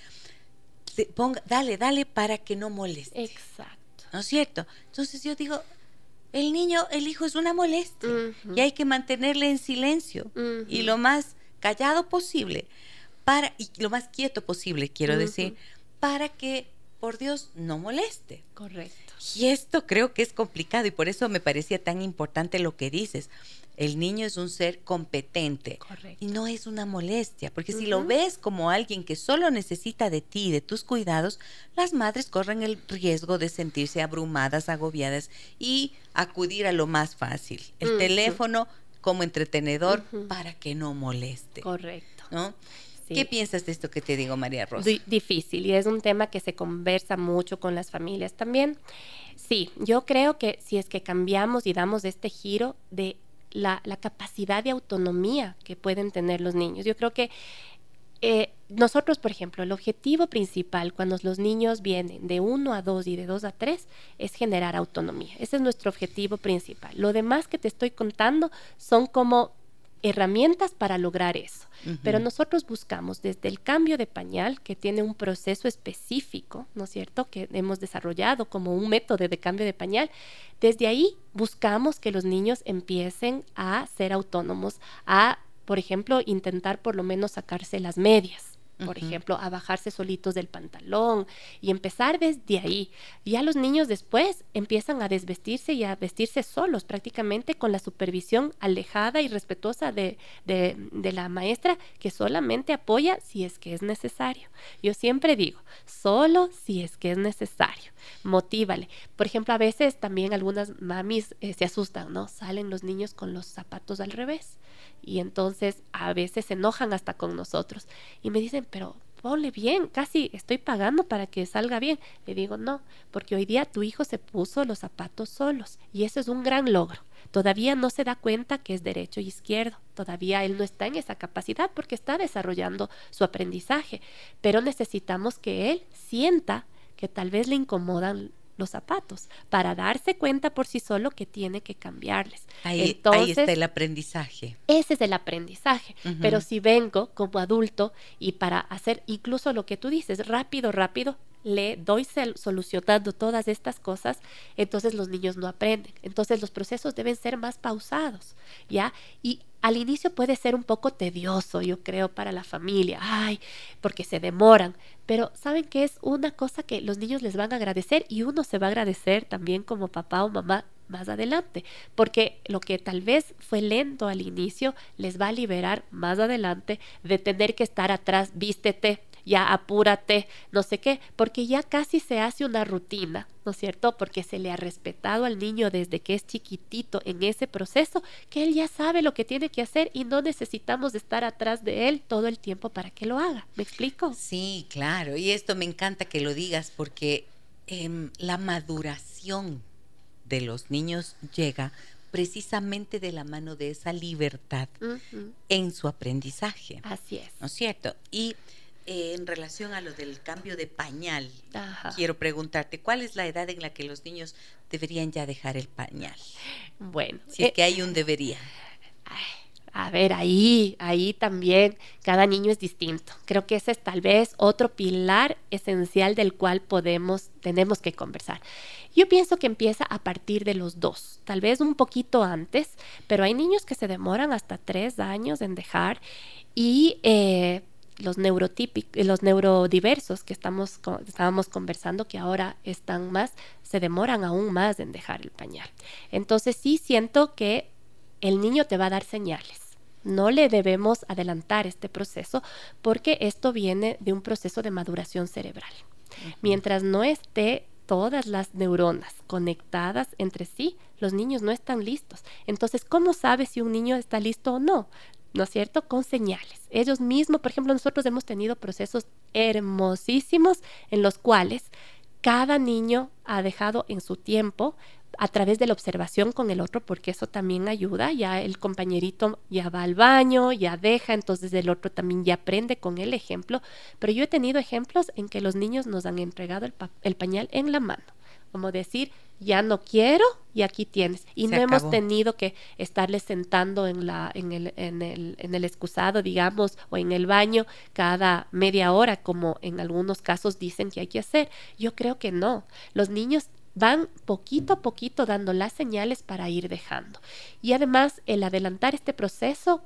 ponga, dale, dale para que no moleste. Exacto. ¿No es cierto? Entonces yo digo, el niño, el hijo es una molestia y hay que mantenerle en silencio y lo más callado posible para y lo más quieto posible, quiero decir, para que por Dios no moleste. Correcto. Y esto creo que es complicado y por eso me parecía tan importante lo que dices. El niño es un ser competente y no es una molestia, porque si lo ves como alguien que solo necesita de ti y de tus cuidados, las madres corren el riesgo de sentirse abrumadas, agobiadas y acudir a lo más fácil, el teléfono como entretenedor para que no moleste. Correcto. ¿no? ¿Qué piensas de esto que te digo, María Rosa? difícil y es un tema que se conversa mucho con las familias también. Sí, yo creo que si es que cambiamos y damos este giro de la, capacidad de autonomía que pueden tener los niños. Yo creo que eh, nosotros, por ejemplo, el objetivo principal cuando los niños vienen de 1 a 2 y de 2 a 3 es generar autonomía. Ese es nuestro objetivo principal. Lo demás que te estoy contando son como herramientas para lograr eso. Pero nosotros buscamos desde el cambio de pañal, que tiene un proceso específico, ¿no es cierto?, que hemos desarrollado como un método de cambio de pañal, desde ahí buscamos que los niños empiecen a ser autónomos, a, por ejemplo, intentar por lo menos sacarse las medias por ejemplo, a bajarse solitos del pantalón y empezar desde ahí. Ya los niños después empiezan a desvestirse y a vestirse solos, prácticamente con la supervisión alejada y respetuosa de, de la maestra que solamente apoya si es que es necesario. Yo siempre digo, solo si es que es necesario. Motívale. Por ejemplo, a veces también algunas mamis eh, se asustan, ¿no? Salen los niños con los zapatos al revés y entonces a veces se enojan hasta con nosotros y me dicen, pero ponle bien, casi estoy pagando para que salga bien. Le digo, no, porque hoy día tu hijo se puso los zapatos solos y eso es un gran logro. Todavía no se da cuenta que es derecho y izquierdo, todavía él no está en esa capacidad porque está desarrollando su aprendizaje, pero necesitamos que él sienta que tal vez le incomodan los zapatos para darse cuenta por sí solo que tiene que cambiarles. Ahí, Entonces, está el aprendizaje. Ese es el aprendizaje. Pero si vengo como adulto y para hacer incluso lo que tú dices, rápido, rápido, le doy solucionando todas estas cosas, entonces los niños no aprenden. Entonces los procesos deben ser más pausados, ¿ya? Y al inicio puede ser un poco tedioso, yo creo, para la familia, ay, porque se demoran, pero saben que es una cosa que los niños les van a agradecer y uno se va a agradecer también como papá o mamá más adelante, porque lo que tal vez fue lento al inicio les va a liberar más adelante de tener que estar atrás, vístete, ya apúrate, no sé qué, porque ya casi se hace una rutina, ¿no es cierto? Porque se le ha respetado al niño desde que es chiquitito en ese proceso, que él ya sabe lo que tiene que hacer y no necesitamos estar atrás de él todo el tiempo para que lo haga. ¿Me explico? Sí, claro, y esto me encanta que lo digas porque em, la maduración de los niños llega precisamente de la mano de esa libertad en su aprendizaje. Así es. ¿No es cierto? Y eh, en relación a lo del cambio de pañal, quiero preguntarte, ¿cuál es la edad en la que los niños deberían ya dejar el pañal? Bueno, si es eh, que hay un debería. A ver, ahí, ahí también cada niño es distinto. Creo que ese es tal vez otro pilar esencial del cual podemos, tenemos que conversar. Yo pienso que empieza a partir de los dos, tal vez un poquito antes, pero hay niños que se demoran hasta tres años en dejar y eh, los neurotípicos, los neurodiversos que estamos, estábamos conversando, que ahora están más, se demoran aún más en dejar el pañal. Entonces sí siento que el niño te va a dar señales. No le debemos adelantar este proceso porque esto viene de un proceso de maduración cerebral. Mientras no esté todas las neuronas conectadas entre sí, los niños no están listos. Entonces, ¿cómo sabes si un niño está listo o no? ¿No es cierto? Con señales. Ellos mismos, por ejemplo, nosotros hemos tenido procesos hermosísimos en los cuales cada niño ha dejado en su tiempo a través de la observación con el otro, porque eso también ayuda, ya el compañerito ya va al baño, ya deja, entonces el otro también ya aprende con el ejemplo, pero yo he tenido ejemplos en que los niños nos han entregado el, el pañal en la mano, como decir, ya no quiero y aquí tienes. Y no hemos tenido que estarles sentando en, la, en, el, en, el, en el excusado, digamos, o en el baño cada media hora, como en algunos casos dicen que hay que hacer. Yo creo que no. Los niños van poquito a poquito dando las señales para ir dejando. Y además, el adelantar este proceso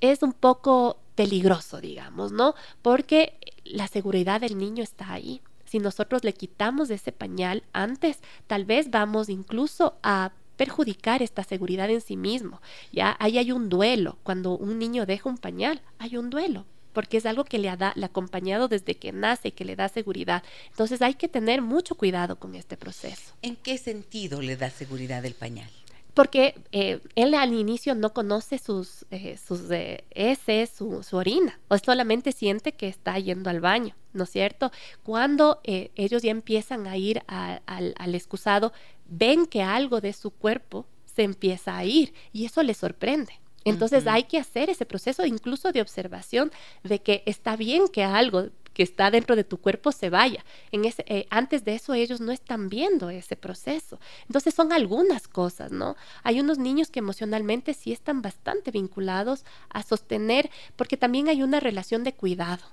es un poco peligroso, digamos, ¿no? Porque la seguridad del niño está ahí si nosotros le quitamos ese pañal antes, tal vez vamos incluso a perjudicar esta seguridad en sí mismo. Ya ahí hay un duelo. Cuando un niño deja un pañal, hay un duelo porque es algo que le ha, le ha acompañado desde que nace y que le da seguridad. Entonces hay que tener mucho cuidado con este proceso. ¿En qué sentido le da seguridad el pañal? Porque eh, él al inicio no conoce sus, eh, sus eh, heces, su, orina, o solamente siente que está yendo al baño, ¿no es cierto? Cuando ellos ya empiezan a ir al excusado, ven que algo de su cuerpo se empieza a ir y eso les sorprende. Entonces hay que hacer ese proceso incluso de observación de que está bien que algo que está dentro de tu cuerpo se vaya. En ese, eh, antes de eso ellos no están viendo ese proceso. Entonces son algunas cosas, ¿no? Hay unos niños que emocionalmente sí están bastante vinculados a sostener, porque también hay una relación de cuidado,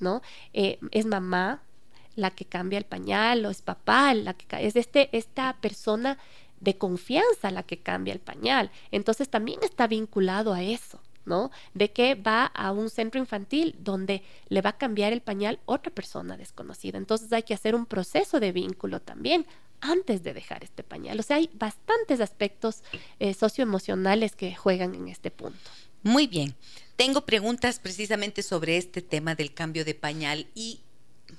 ¿no? Eh, es mamá la que cambia el pañal o es papá la que es este, esta persona de confianza la que cambia el pañal. Entonces también está vinculado a eso. ¿No? De que va a un centro infantil donde le va a cambiar el pañal otra persona desconocida. Entonces hay que hacer un proceso de vínculo también antes de dejar este pañal. O sea, hay bastantes aspectos eh, socioemocionales que juegan en este punto. Muy bien. Tengo preguntas precisamente sobre este tema del cambio de pañal y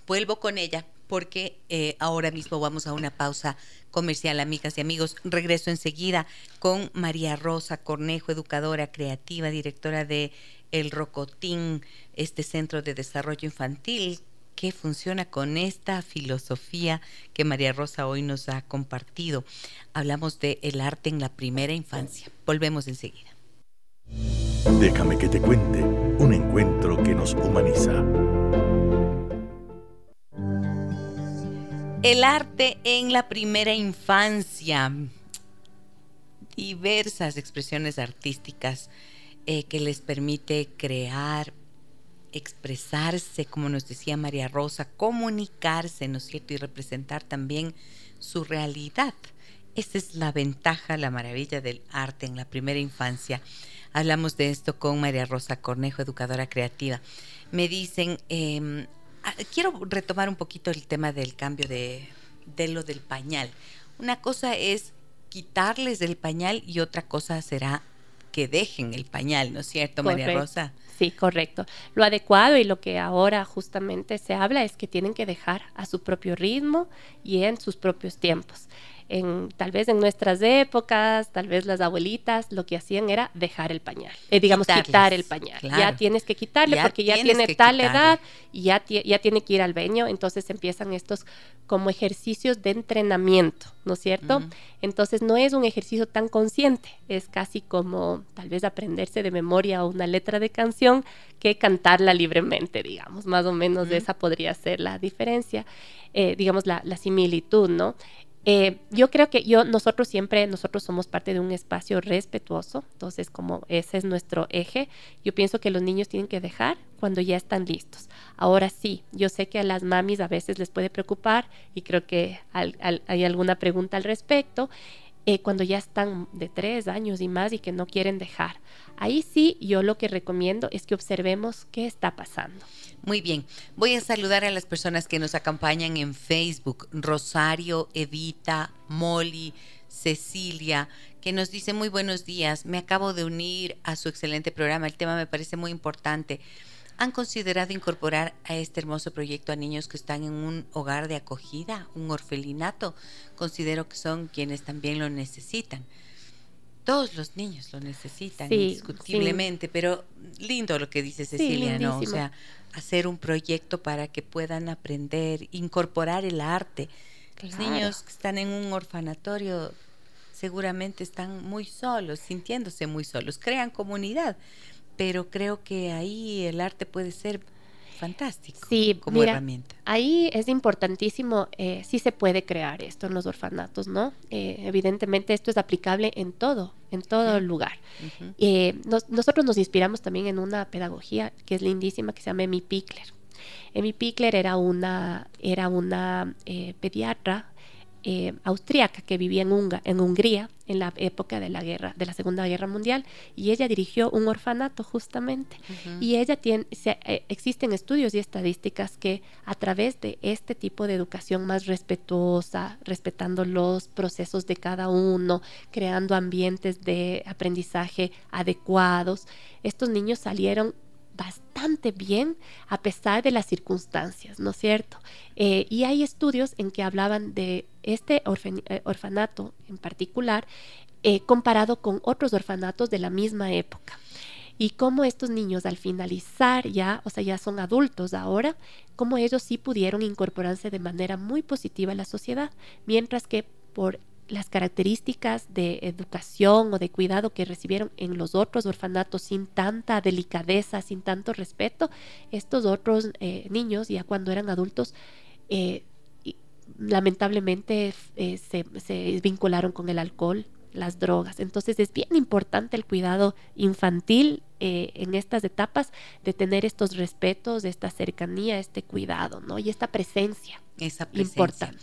vuelvo con ella porque eh, ahora mismo vamos a una pausa comercial, amigas y amigos. Regreso enseguida con María Rosa Cornejo, educadora creativa, directora de El Rocotín, este centro de desarrollo infantil que funciona con esta filosofía que María Rosa hoy nos ha compartido. Hablamos de el arte en la primera infancia. Volvemos enseguida. Déjame que te cuente un encuentro que nos humaniza. El arte en la primera infancia. Diversas expresiones artísticas eh, que les permite crear, expresarse, como nos decía María Rosa, comunicarse, ¿no es cierto? Y representar también su realidad. Esa es la ventaja, la maravilla del arte en la primera infancia. Hablamos de esto con María Rosa Cornejo, educadora creativa. Me dicen, Ah, quiero retomar un poquito el tema del cambio de, lo del pañal. Una cosa es quitarles el pañal y otra cosa será que dejen el pañal, ¿no es cierto, María Rosa? Sí, correcto. Lo adecuado y lo que ahora justamente se habla es que tienen que dejar a su propio ritmo y en sus propios tiempos. En, tal vez en nuestras épocas, tal vez las abuelitas, lo que hacían era dejar el pañal, eh, digamos, quitar el pañal. Ya tienes que quitarle porque ya tiene tal edad y ya, ya tiene que ir al baño, entonces empiezan estos como ejercicios de entrenamiento, ¿no es cierto? Entonces no es un ejercicio tan consciente, es casi como tal vez aprenderse de memoria una letra de canción que cantarla libremente, digamos, más o menos de esa podría ser la diferencia, eh, digamos, la, la similitud, ¿no? Eh, yo creo que yo, nosotros siempre, nosotros somos parte de un espacio respetuoso, entonces como ese es nuestro eje, yo pienso que los niños tienen que dejar cuando ya están listos. Ahora sí, yo sé que a las mamis a veces les puede preocupar y creo que hay alguna pregunta al respecto. Eh, cuando ya están de tres años y más y que no quieren dejar. Ahí sí, yo lo que recomiendo es que observemos qué está pasando. Muy bien, voy a saludar a las personas que nos acompañan en Facebook. Rosario, Evita, Molly, Cecilia, que nos dice muy buenos días. Me acabo de unir a su excelente programa. El tema me parece muy importante. ¿Han considerado incorporar a este hermoso proyecto a niños que están en un hogar de acogida, un orfelinato? Considero que son quienes también lo necesitan. Todos los niños lo necesitan, indiscutiblemente, pero lindo lo que dice Cecilia, ¿no? O sea, hacer un proyecto para que puedan aprender, incorporar el arte. Los niños que están en un orfanatorio seguramente están muy solos, sintiéndose muy solos, crean comunidad pero creo que ahí el arte puede ser fantástico como herramienta. Ahí es importantísimo, eh, sí se puede crear esto en los orfanatos, ¿no? Eh, evidentemente esto es aplicable en todo, en todo lugar. Eh, nosotros nos inspiramos también en una pedagogía que es lindísima, que se llama Emi Pickler. Emi Pickler era una, era una pediatra eh, austríaca que vivía en, en Hungría en la época de la guerra, de la Segunda Guerra Mundial, y ella dirigió un orfanato justamente. Y ella tiene, eh, existen estudios y estadísticas que a través de este tipo de educación más respetuosa, respetando los procesos de cada uno, creando ambientes de aprendizaje adecuados, estos niños salieron bastante bien a pesar de las circunstancias, ¿no es cierto? Eh, y hay estudios en que hablaban de este eh, orfanato en particular eh, comparado con otros orfanatos de la misma época. Y cómo estos niños al finalizar ya, o sea, ya son adultos ahora, cómo ellos sí pudieron incorporarse de manera muy positiva a la sociedad, mientras que por las características de educación o de cuidado que recibieron en los otros orfanatos sin tanta delicadeza, sin tanto respeto, estos otros eh, niños ya cuando eran adultos eh, lamentablemente eh, se, vincularon con el alcohol, las drogas. Entonces es bien importante el cuidado infantil en estas etapas de tener estos respetos, esta cercanía, este cuidado, ¿no? Y esta presencia. Esa presencia. Importante.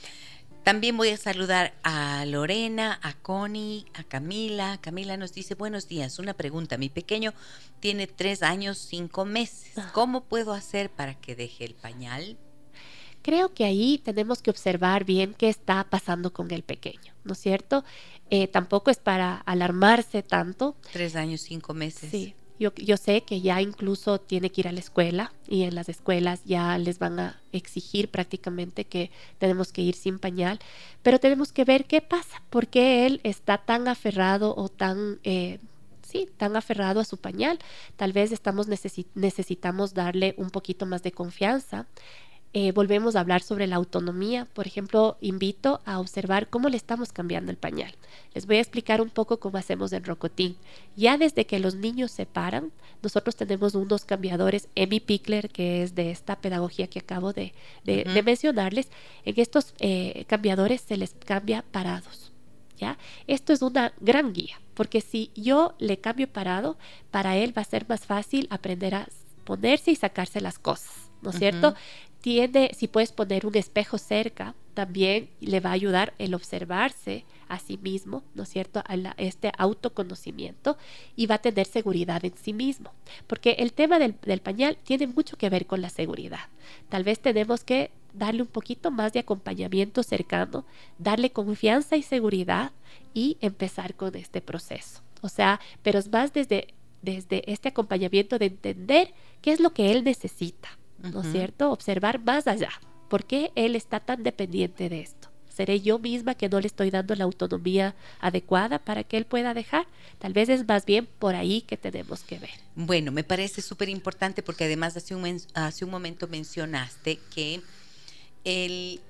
También voy a saludar a Lorena, a Connie, a Camila. Camila nos dice, buenos días, una pregunta. Mi pequeño tiene tres años, cinco meses. Ah. ¿Cómo puedo hacer para que deje el pañal? Creo que ahí tenemos que observar bien qué está pasando con el pequeño, ¿no es cierto? Eh, tampoco es para alarmarse tanto. Tres años, cinco meses. Sí, yo, sé que ya incluso tiene que ir a la escuela y en las escuelas ya les van a exigir prácticamente que tenemos que ir sin pañal, pero tenemos que ver qué pasa, por qué él está tan aferrado o tan... Eh, sí, tan aferrado a su pañal. Tal vez estamos necesitamos darle un poquito más de confianza. Eh, volvemos a hablar sobre la autonomía. Por ejemplo, invito a observar cómo le estamos cambiando el pañal. Les voy a explicar un poco cómo hacemos en Rocotín. Ya desde que los niños se paran, nosotros tenemos unos cambiadores Emi Pickler, que es de esta pedagogía que acabo de, mencionarles. En estos eh, cambiadores se les cambia parados. ¿Ya? Esto es una gran guía, porque si yo le cambio parado, para él va a ser más fácil aprender a ponerse y sacarse las cosas, ¿no es cierto? Si puedes poner un espejo cerca, también le va a ayudar el observarse a sí mismo, ¿no es cierto?, a este autoconocimiento y va a tener seguridad en sí mismo. Porque el tema del, del pañal tiene mucho que ver con la seguridad. Tal vez tenemos que darle un poquito más de acompañamiento cercano, darle confianza y seguridad y empezar con este proceso. O sea, pero es más desde, desde este acompañamiento de entender qué es lo que él necesita ¿no es cierto? Observar más allá. ¿Por qué él está tan dependiente de esto? ¿Seré yo misma que no le estoy dando la autonomía adecuada para que él pueda dejar? Tal vez es más bien por ahí que tenemos que ver. Bueno, me parece súper importante porque además hace un, hace un momento mencionaste que el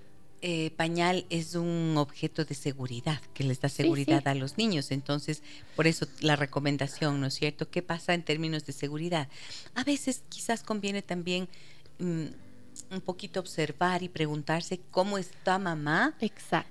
eh, pañal es un objeto de seguridad, que les da seguridad a los niños. Entonces, por eso la recomendación, ¿no es cierto? ¿Qué pasa en términos de seguridad? A veces quizás conviene también mm, un poquito observar y preguntarse cómo está mamá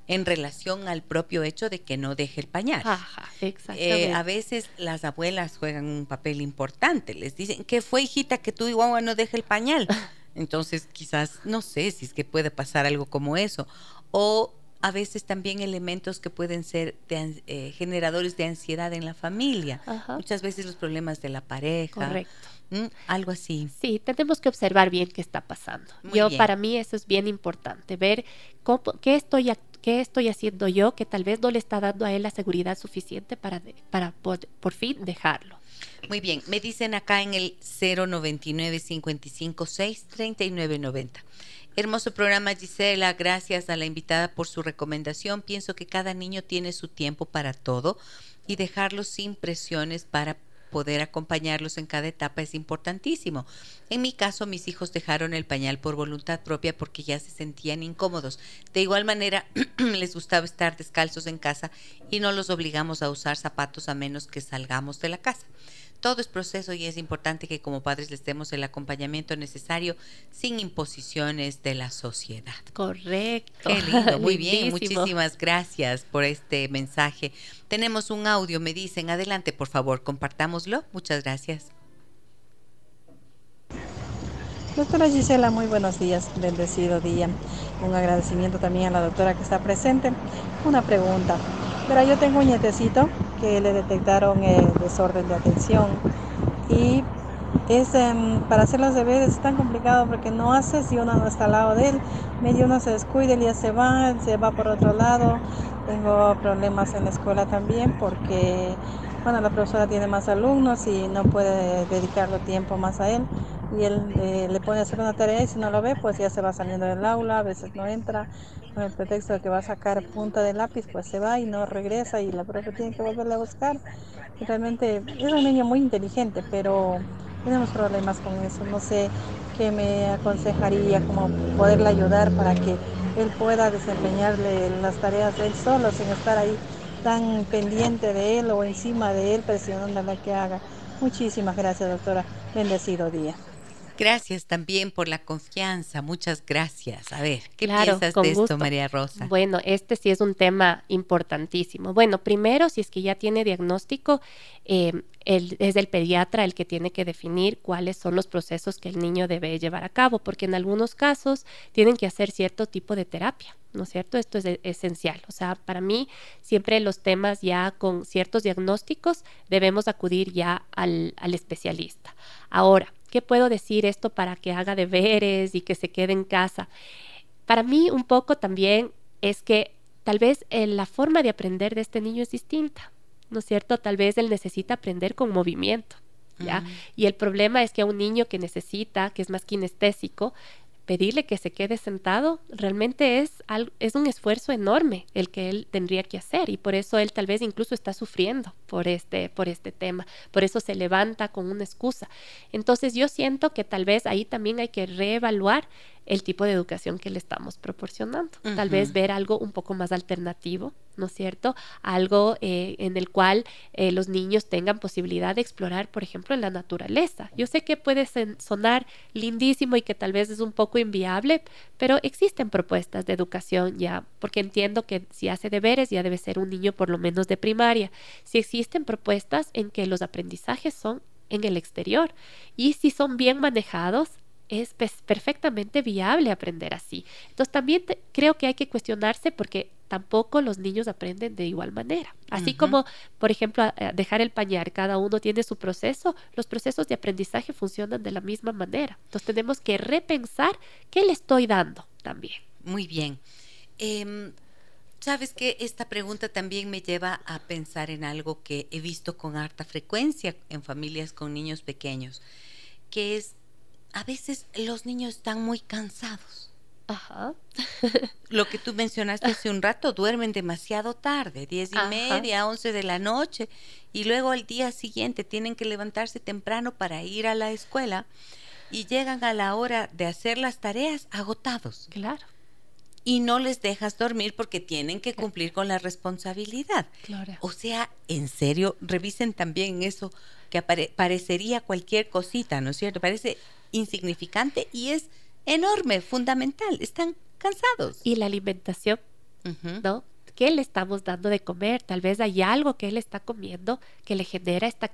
en relación al propio hecho de que no deje el pañal. Ajá, eh, a veces las abuelas juegan un papel importante. Les dicen, ¿qué fue, hijita, que tú igual no deje el pañal? *laughs* Entonces, quizás, no sé si es que puede pasar algo como eso. O a veces también elementos que pueden ser eh, generadores de ansiedad en la familia. Muchas veces los problemas de la pareja. Correcto. Algo así. Sí, tenemos que observar bien qué está pasando. yo, para mí, eso es bien importante, ver qué, estoy, qué estoy haciendo yo que tal vez no le está dando a él la seguridad suficiente para, para por fin dejarlo. Muy bien, me dicen acá en el 099 556 3990. Hermoso programa Gisela, gracias a la invitada por su recomendación. Pienso que cada niño tiene su tiempo para todo y dejarlos sin presiones para poder acompañarlos en cada etapa es importantísimo. En mi caso, mis hijos dejaron el pañal por voluntad propia porque ya se sentían incómodos. De igual manera, *clears throat* les gustaba estar descalzos en casa y no los obligamos a usar zapatos a menos que salgamos de la casa. Todo es proceso y es importante que como padres les demos el acompañamiento necesario sin imposiciones de la sociedad. Correcto. Qué lindo, *laughs* muy bien, muchísimas gracias por este mensaje. Tenemos un audio, me dicen, adelante por favor, compartámoslo. Muchas gracias. Doctora Gisela, muy buenos días, bendecido día. Un agradecimiento también a la doctora que está presente. Una pregunta. Pero yo tengo un nietecito que le detectaron el desorden de atención y es em, para hacer los deberes es tan complicado porque no hace si uno no está al lado de él. Medio uno se descuida, y ya se va, se va por otro lado. Tengo problemas en la escuela también porque bueno, la profesora tiene más alumnos y no puede dedicarle tiempo más a él. Y él eh, le pone a hacer una tarea y si no lo ve, pues ya se va saliendo del aula, a veces no entra, con el pretexto de que va a sacar punta de lápiz, pues se va y no regresa y la profe tiene que volverle a buscar. Y realmente es un niño muy inteligente, pero tenemos problemas con eso. No sé qué me aconsejaría, como poderle ayudar para que él pueda desempeñarle las tareas él solo, sin estar ahí tan pendiente de él o encima de él presionándole a que haga. Muchísimas gracias, doctora. Bendecido día. Gracias también por la confianza, muchas gracias. A ver, ¿qué piensas de esto, María Rosa? Bueno, este sí es un tema importantísimo. Bueno, primero, si es que ya tiene diagnóstico, eh, es el pediatra el que tiene que definir cuáles son los procesos que el niño debe llevar a cabo, porque en algunos casos tienen que hacer cierto tipo de terapia. ¿no es cierto? Esto es esencial. O sea, para mí, siempre los temas ya con ciertos diagnósticos debemos acudir ya al, al especialista. Ahora, ¿Qué puedo decir esto para que haga deberes y que se quede en casa? Para mí un poco también es que tal vez eh, la forma de aprender de este niño es distinta, ¿no es cierto? Tal vez él necesita aprender con movimiento. ¿Ya? Y el problema es que a un niño que necesita, que es más kinestésico, pedirle que se quede sentado realmente es, es un esfuerzo enorme el que él tendría que hacer y por eso él tal vez incluso está sufriendo por este, por este tema, por eso se levanta con una excusa. Entonces yo siento que tal vez ahí también hay que reevaluar el tipo de educación que le estamos proporcionando. Tal vez ver algo un poco más alternativo, ¿no es cierto? Algo eh, en el cual eh, los niños tengan posibilidad de explorar, por ejemplo, en la naturaleza. Yo sé que puede sonar lindísimo y que tal vez es un poco inviable, pero existen propuestas de educación ya, porque entiendo que si hace deberes ya debe ser un niño por lo menos de primaria. Si existen propuestas en que los aprendizajes son en el exterior y si son bien manejados, es perfectamente viable aprender así. Entonces también creo que hay que cuestionarse porque tampoco los niños aprenden de igual manera. Así como, por ejemplo, dejar el pañal, cada uno tiene su proceso, los procesos de aprendizaje funcionan de la misma manera. Entonces tenemos que repensar qué le estoy dando también. Muy bien. Em, Sabes que esta pregunta también me lleva a pensar en algo que he visto con harta frecuencia en familias con niños pequeños, que es a veces los niños están muy cansados. Ajá. *laughs* Lo que tú mencionaste hace un rato, duermen demasiado tarde, diez y Ajá. media, once de la noche, y luego al día siguiente tienen que levantarse temprano para ir a la escuela y llegan a la hora de hacer las tareas agotados Claro, y no les dejas dormir porque tienen que cumplir con la responsabilidad. claro. O sea, en serio, revisen también eso que apare- parecería cualquier cosita, ¿no es cierto? Parece insignificante y es enorme, fundamental. Están cansados. Y la alimentación. ¿no? ¿Qué le estamos dando de comer? Tal vez hay algo que él está comiendo que le genera esta,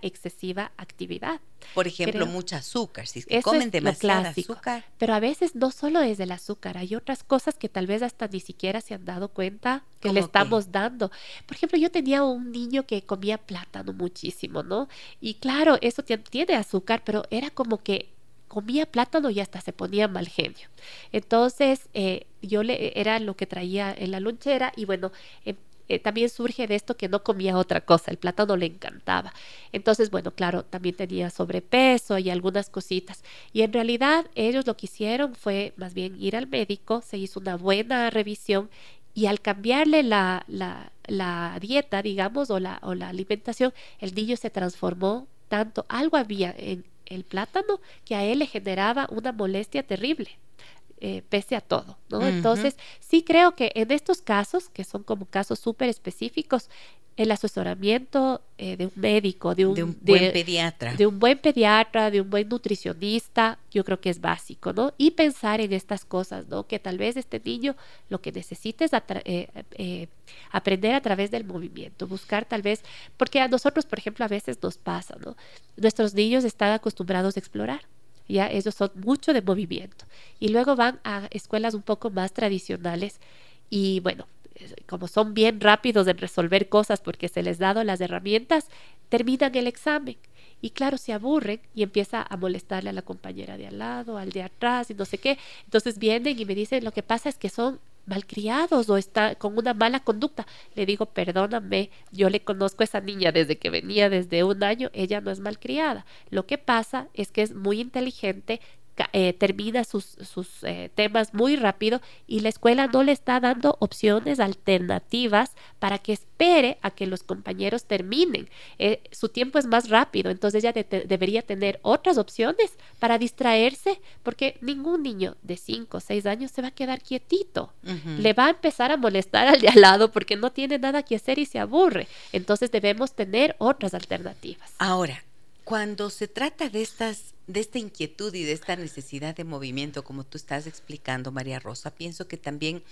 excesiva actividad. Por ejemplo, creo- mucho azúcar. Si es que comen es demasiado clásico. azúcar. Pero a veces no solo es el azúcar, hay otras cosas que tal vez hasta ni siquiera se han dado cuenta que le estamos dando. Por ejemplo, yo tenía un niño que comía plátano muchísimo, ¿no? Y claro, eso tien- tiene azúcar, pero era como que comía plátano y hasta se ponía mal genio. Entonces, eh, yo le era lo que traía en la lonchera y bueno, em- eh, también surge de esto que no comía otra cosa, el plátano le encantaba. Entonces, bueno, claro, también tenía sobrepeso y algunas cositas. Y en realidad ellos lo que hicieron fue más bien ir al médico, se hizo una buena revisión y al cambiarle la, dieta, digamos, o la, o la alimentación, el niño se transformó tanto, algo había en el plátano que a él le generaba una molestia terrible. eh, pese a todo. Entonces, sí creo que en estos casos, que son como casos súper específicos, el asesoramiento eh, de un médico, de un, de un de- buen pediatra. de un buen pediatra, de un buen nutricionista, yo creo que es básico, ¿no? Y pensar en estas cosas, ¿no? Que tal vez este niño lo que necesite es eh, eh, aprender a través del movimiento, buscar tal vez, porque a nosotros, por ejemplo, a veces nos pasa, ¿no? Nuestros niños están acostumbrados a explorar. Ya ellos son mucho de movimiento y luego van a escuelas un poco más tradicionales y bueno, como son bien rápidos en resolver cosas porque se les dado las herramientas, terminan el examen. Y claro, se aburren y empieza a molestarle a la compañera de al lado, al de atrás y no sé qué. Entonces vienen y me dicen, lo que pasa es que son malcriados o está con una mala conducta. Le digo, perdóname, yo le conozco a esa niña desde que venía desde un año, ella no es malcriada. Lo que pasa es que es muy inteligente, eh, termina sus, sus eh, temas muy rápido y la escuela no le está dando opciones alternativas para que espere a que los compañeros terminen. Eh, su tiempo es más rápido, entonces ella de- te- debería tener otras opciones para distraerse, porque ningún niño de 5 o 6 años se va a quedar quietito. Le va a empezar a molestar al de al lado porque no tiene nada que hacer y se aburre. Entonces debemos tener otras alternativas. Ahora, cuando se trata de estas de esta inquietud y de esta necesidad de movimiento, como tú estás explicando, María Rosa, pienso que también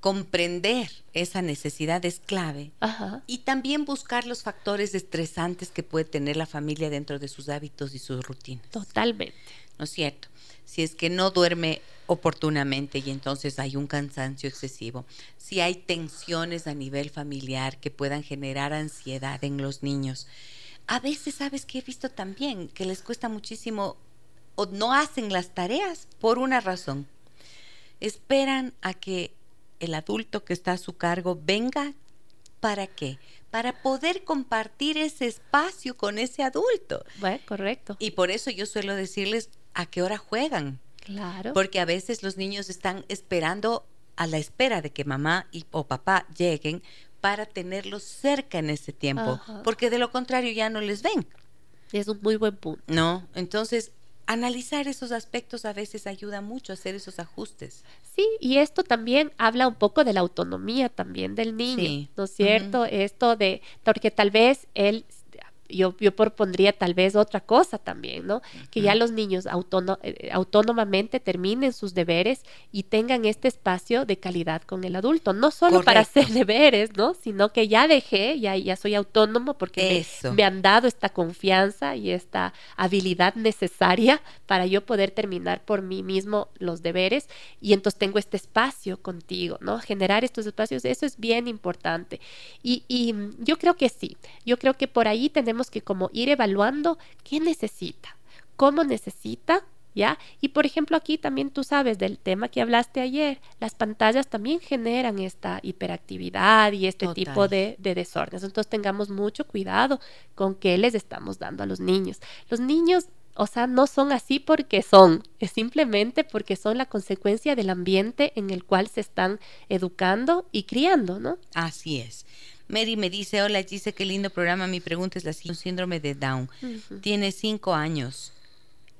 comprender esa necesidad es clave Ajá. y también buscar los factores estresantes que puede tener la familia dentro de sus hábitos y sus rutinas. Totalmente. ¿no es cierto? Si es que no duerme oportunamente y entonces hay un cansancio excesivo, si hay tensiones a nivel familiar que puedan generar ansiedad en los niños. A veces, ¿sabes que he visto también? Que les cuesta muchísimo o no hacen las tareas por una razón. Esperan a que el adulto que está a su cargo venga. ¿Para qué? Para poder compartir ese espacio con ese adulto. Bueno, correcto. Y por eso yo suelo decirles a qué hora juegan, Claro. porque a veces los niños están esperando a la espera de que mamá y, o papá lleguen para tenerlos cerca en ese tiempo, Ajá. porque de lo contrario ya no les ven, Es un muy buen punto. ¿no? Entonces, analizar esos aspectos a veces ayuda mucho a hacer esos ajustes. Sí, y esto también habla un poco de la autonomía también del niño, Sí. ¿no es cierto? Esto de, porque tal vez él, yo, yo propondría tal vez otra cosa también, ¿no? Que ya los niños autóno- eh, autónomamente terminen sus deberes y tengan este espacio de calidad con el adulto, no solo para Correcto. hacer deberes, ¿no? Sino que ya dejé, ya, ya soy autónomo porque me- me han dado esta confianza y esta habilidad necesaria para yo poder terminar por mí mismo los deberes y entonces tengo este espacio contigo, ¿no? Generar estos espacios, eso es bien importante. Y, y, yo creo que sí, yo creo que por ahí tenemos que como ir evaluando qué necesita, cómo necesita. ¿Ya? Y por ejemplo, aquí también tú sabes del tema que hablaste ayer, las pantallas también generan esta hiperactividad y este Total. tipo de, de desórdenes. Entonces tengamos mucho cuidado con qué les estamos dando a los niños. Los niños o sea, no son así porque son, es simplemente porque son la consecuencia del ambiente en el cual se están educando y criando, ¿no? Así es. Mary me dice, hola dice qué lindo programa. Mi pregunta es la siguiente, síndrome de Down. Tiene cinco años.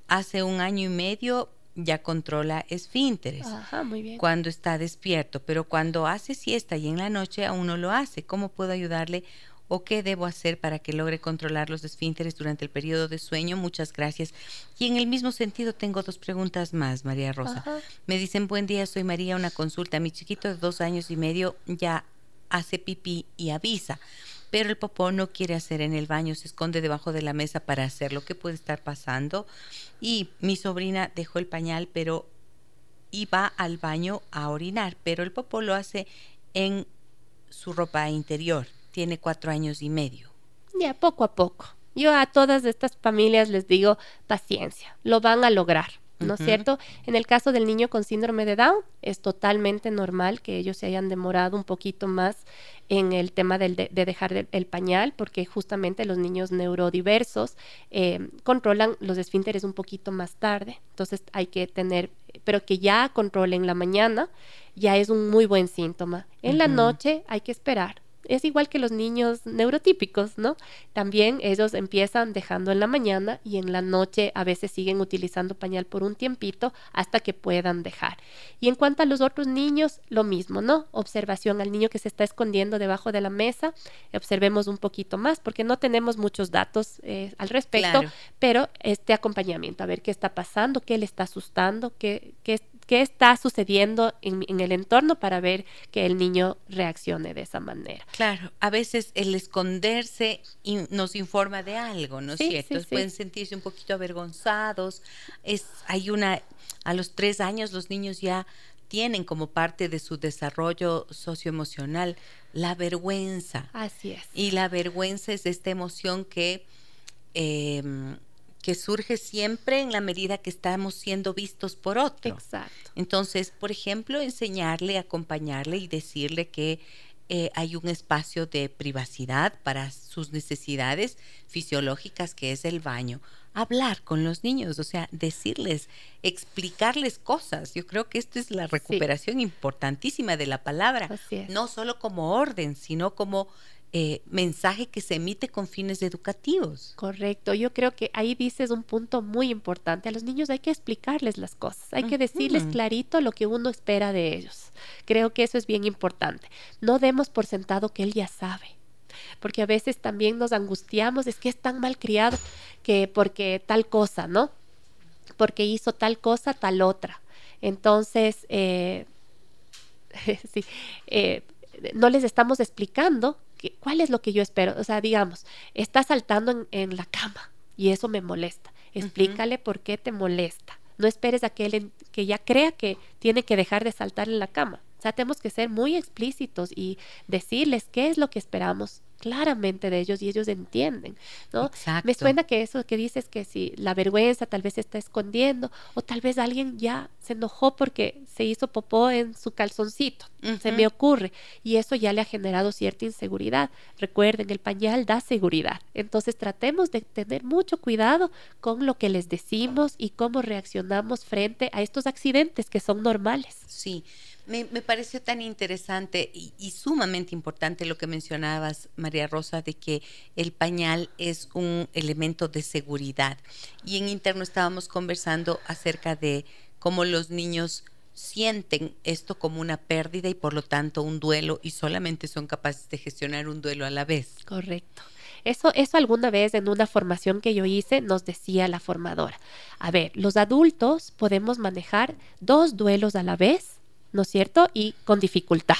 Hace un año y medio ya controla esfínteres. Ajá, muy bien. Cuando está despierto, pero cuando hace siesta y en la noche aún no lo hace. ¿Cómo puedo ayudarle o qué debo hacer para que logre controlar los esfínteres durante el periodo de sueño? Muchas gracias. Y en el mismo sentido tengo dos preguntas más, María Rosa. Me dicen, buen día, soy María, una consulta. Mi chiquito de dos años y medio ya hace pipí y avisa pero el popó no quiere hacer en el baño, se esconde debajo de la mesa para hacer lo que puede estar pasando. Y mi sobrina dejó el pañal, pero iba al baño a orinar, pero el popó lo hace en su ropa interior. Tiene cuatro años y medio. Ya, poco a poco. Yo a todas estas familias les digo paciencia, lo van a lograr. ¿No es cierto? En el caso del niño con síndrome de Down, es totalmente normal que ellos se hayan demorado un poquito más en el tema de, dejar el, pañal, porque justamente los niños neurodiversos eh, controlan los esfínteres un poquito más tarde. Entonces hay que tener, pero que ya controlen la mañana, ya es un muy buen síntoma. En la noche hay que esperar es igual que los niños neurotípicos, ¿no? También ellos empiezan dejando en la mañana y en la noche a veces siguen utilizando pañal por un tiempito hasta que puedan dejar. Y en cuanto a los otros niños, lo mismo, ¿no? Observación al niño que se está escondiendo debajo de la mesa, observemos un poquito más porque no tenemos muchos datos eh, al respecto, pero este acompañamiento, a ver qué está pasando, qué le está asustando, qué, qué qué está sucediendo en, el entorno para ver que el niño reaccione de esa manera. Claro, a veces el esconderse nos informa de algo, ¿no es cierto? Pueden sentirse un poquito avergonzados. Es, hay una, a los tres años los niños ya tienen como parte de su desarrollo socioemocional la vergüenza. Así es. Y la vergüenza es esta emoción que em, que surge siempre en la medida que estamos siendo vistos por otro. Exacto. Entonces, por ejemplo, enseñarle, acompañarle y decirle que eh, hay un espacio de privacidad para sus necesidades fisiológicas que es el baño. Hablar con los niños, o sea, decirles, explicarles cosas. Yo creo que esto es la recuperación importantísima de la palabra, no solo como orden, sino como eh, mensaje que se emite con fines educativos. Correcto, yo creo que ahí dices un punto muy importante. A los niños hay que explicarles las cosas, hay que decirles clarito lo que uno espera de ellos. Creo que eso es bien importante. No demos por sentado que él ya sabe porque a veces también nos angustiamos, es que es tan mal criado que porque tal cosa, ¿no? Porque hizo tal cosa, tal otra. Entonces, eh, *laughs* sí, eh, no les estamos explicando ¿cuál es lo que yo espero? O sea, digamos, está saltando en, la cama y eso me molesta. Explícale por qué te molesta. No esperes a que él que ya crea que tiene que dejar de saltar en la cama. O sea, tenemos que ser muy explícitos y decirles qué es lo que esperamos claramente de ellos y ellos entienden, ¿no? Me suena que eso que dices que si la vergüenza tal vez se está escondiendo o tal vez alguien ya se enojó porque se hizo popó en su calzoncito, se me ocurre, y eso ya le ha generado cierta inseguridad. Recuerden, el pañal da seguridad, entonces tratemos de tener mucho cuidado con lo que les decimos y cómo reaccionamos frente a estos accidentes que son normales. Sí. Me, pareció tan interesante y, sumamente importante lo que mencionabas, María Rosa, de que el pañal es un elemento de seguridad. Y en interno estábamos conversando acerca de cómo los niños sienten esto como una pérdida y por lo tanto un duelo y solamente son capaces de gestionar un duelo a la vez. Correcto. Eso, eso alguna vez en una formación que yo hice nos decía la formadora. A ver, los adultos podemos manejar dos duelos a la vez ¿no es cierto? Y con dificultad.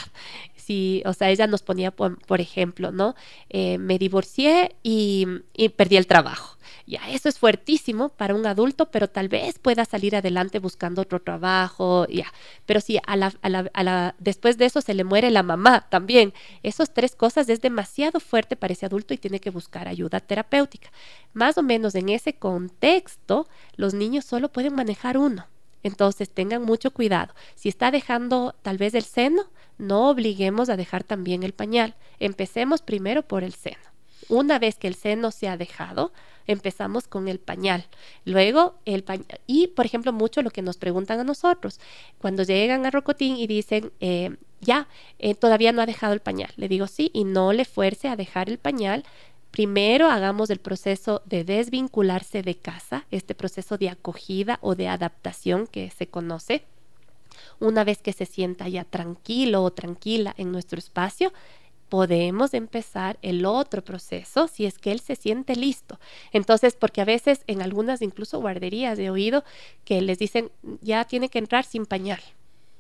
Si, o sea, ella nos ponía, por, ejemplo, ¿no? Eh, me divorcié y, perdí el trabajo. Ya, eso es fuertísimo para un adulto, pero tal vez pueda salir adelante buscando otro trabajo, ya. Pero si a la, a la, a la, después de eso se le muere la mamá también, esas tres cosas es demasiado fuerte para ese adulto y tiene que buscar ayuda terapéutica. Más o menos en ese contexto, los niños solo pueden manejar uno. Entonces tengan mucho cuidado. Si está dejando tal vez el seno, no obliguemos a dejar también el pañal. Empecemos primero por el seno. Una vez que el seno se ha dejado, empezamos con el pañal. Luego, el pañal. Y, por ejemplo, mucho lo que nos preguntan a nosotros, cuando llegan a Rocotín y dicen, eh, ya, eh, todavía no ha dejado el pañal. Le digo sí y no le fuerce a dejar el pañal. Primero hagamos el proceso de desvincularse de casa, este proceso de acogida o de adaptación que se conoce. Una vez que se sienta ya tranquilo o tranquila en nuestro espacio, podemos empezar el otro proceso si es que él se siente listo. Entonces, porque a veces en algunas incluso guarderías he oído que les dicen ya tiene que entrar sin pañal.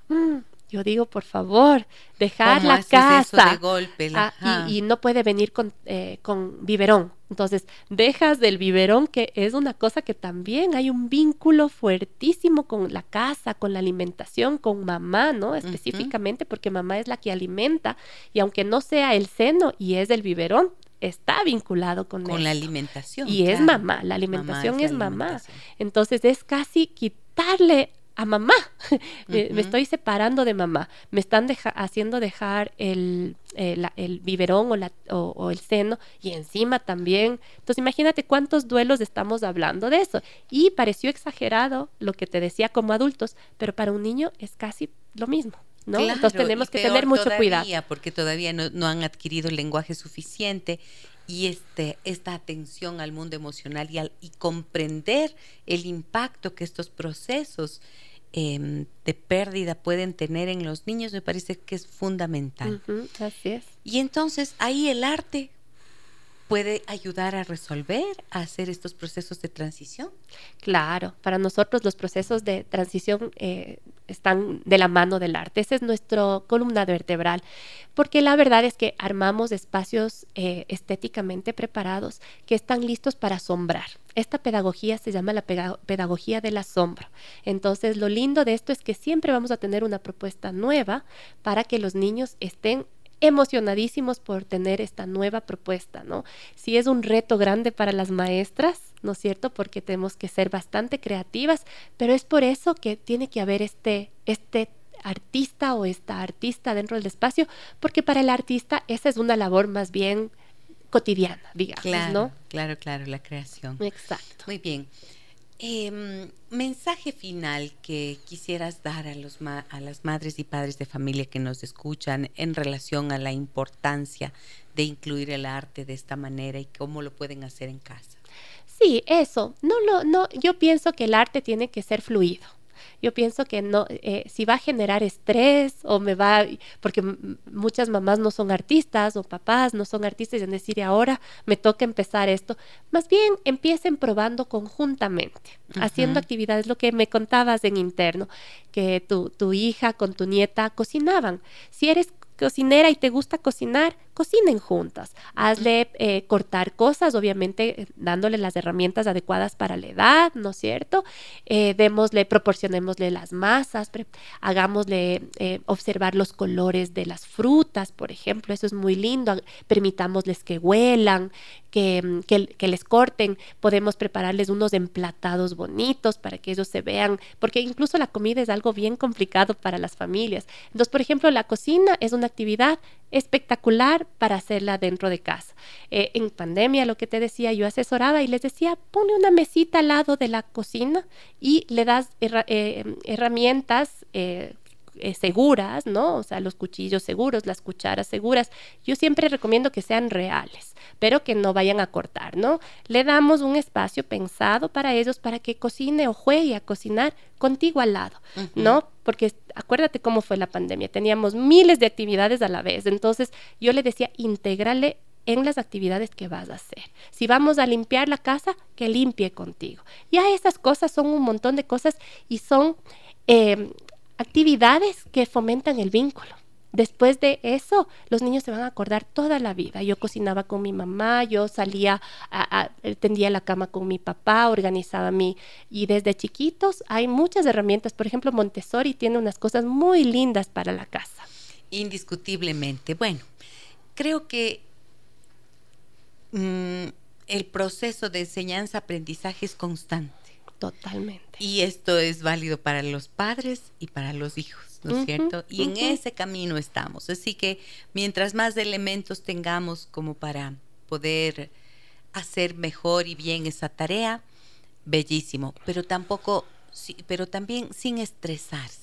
Mm, yo digo, por favor, dejar la casa. de golpe, ah, y, no puede venir con, eh, con biberón. Entonces, dejas del biberón, que es una cosa que también hay un vínculo fuertísimo con la casa, con la alimentación, con mamá, ¿no? Específicamente porque mamá es la que alimenta y aunque no sea el seno y es el biberón, está vinculado con, con la alimentación. Y es mamá, la alimentación es, mamá. Entonces es casi quitarle a mamá. *laughs* me, estoy separando de mamá. Me están haciendo dejar el, eh, el biberón o, la, o, el seno y encima también. Entonces imagínate cuántos duelos estamos hablando de eso. Y pareció exagerado lo que te decía como adultos, pero para un niño es casi lo mismo. ¿no? Entonces tenemos que tener mucho cuidado. Porque todavía no, no han adquirido el lenguaje suficiente y este, esta atención al mundo emocional y, al, y comprender el impacto que estos procesos em, de pérdida pueden tener en los niños, me parece que es fundamental. así es. Y entonces ahí el arte puede ayudar a resolver, a hacer estos procesos de transición. Claro, para nosotros los procesos de transición eh, están de la mano del arte. Ese es nuestro columna vertebral, porque la verdad es que armamos espacios eh, estéticamente preparados que están listos para asombrar. Esta pedagogía se llama la pedagogía del asombro. Entonces, lo lindo de esto es que siempre vamos a tener una propuesta nueva para que los niños estén emocionadísimos por tener esta nueva propuesta, ¿no? Sí es un reto grande para las maestras, ¿no es cierto? Porque tenemos que ser bastante creativas, pero es por eso que tiene que haber este, este artista o esta artista dentro del espacio, porque para el artista esa es una labor más bien cotidiana, digamos, ¿no? Claro, claro, la creación. Exacto. Muy bien. Eh, mensaje final que quisieras dar a, los a las madres y padres de familia que nos escuchan en relación a la importancia de incluir el arte de esta manera y cómo lo pueden hacer en casa. Sí, eso. No lo, no, yo pienso que el arte tiene que ser fluido yo pienso que no, eh, si va a generar estrés o me va, porque muchas mamás no son artistas o papás no son artistas y en decir, ahora me toca empezar esto, más bien empiecen probando conjuntamente, haciendo actividades, lo que me contabas en interno, que tu, tu hija con tu nieta cocinaban. Si eres cocinera y te gusta cocinar, cocinen juntas. Hazle eh, cortar cosas, obviamente eh, dándole las herramientas adecuadas para la edad, ¿no es cierto? Eh, démosle, proporcionémosle las masas, hagámosle observar los colores de las frutas, por ejemplo, eso es muy lindo. Permitámosles que huelan, mm, que, que, les corten, podemos prepararles unos emplatados bonitos para que ellos se vean, porque incluso la comida es algo bien complicado para las familias. Entonces, por ejemplo, la cocina es una actividad espectacular para hacerla dentro de casa. Eh, en pandemia, lo que te decía, yo asesoraba y les decía, pone una mesita al lado de la cocina y le das eh, herramientas eh, eh, seguras, ¿no? O sea, los cuchillos seguros, las cucharas seguras. Yo siempre recomiendo que sean reales, pero que no vayan a cortar, ¿no? Le damos un espacio pensado para ellos para que cocine o juegue a cocinar contigo al lado, ¿no? Porque acuérdate cómo fue la pandemia, teníamos miles de actividades a la vez, entonces yo le decía, intégrale en las actividades que vas a hacer. Si vamos a limpiar la casa, que limpie contigo. Ya esas cosas son un montón de cosas y son eh, actividades que fomentan el vínculo. Después de eso, los niños se van a acordar toda la vida. Yo cocinaba con mi mamá, yo salía, a, tendía la cama con mi papá, organizaba mi... Y desde chiquitos hay muchas herramientas. Por ejemplo, Montessori tiene unas cosas muy lindas para la casa. Indiscutiblemente. Bueno, creo que mm, el proceso de enseñanza-aprendizaje es constante. Totalmente. Y esto es válido para los padres y para los hijos, ¿no es cierto? Y en ese camino estamos. Así que mientras más elementos tengamos como para poder hacer mejor y bien esa tarea, bellísimo, pero tampoco, pero también sin estresarse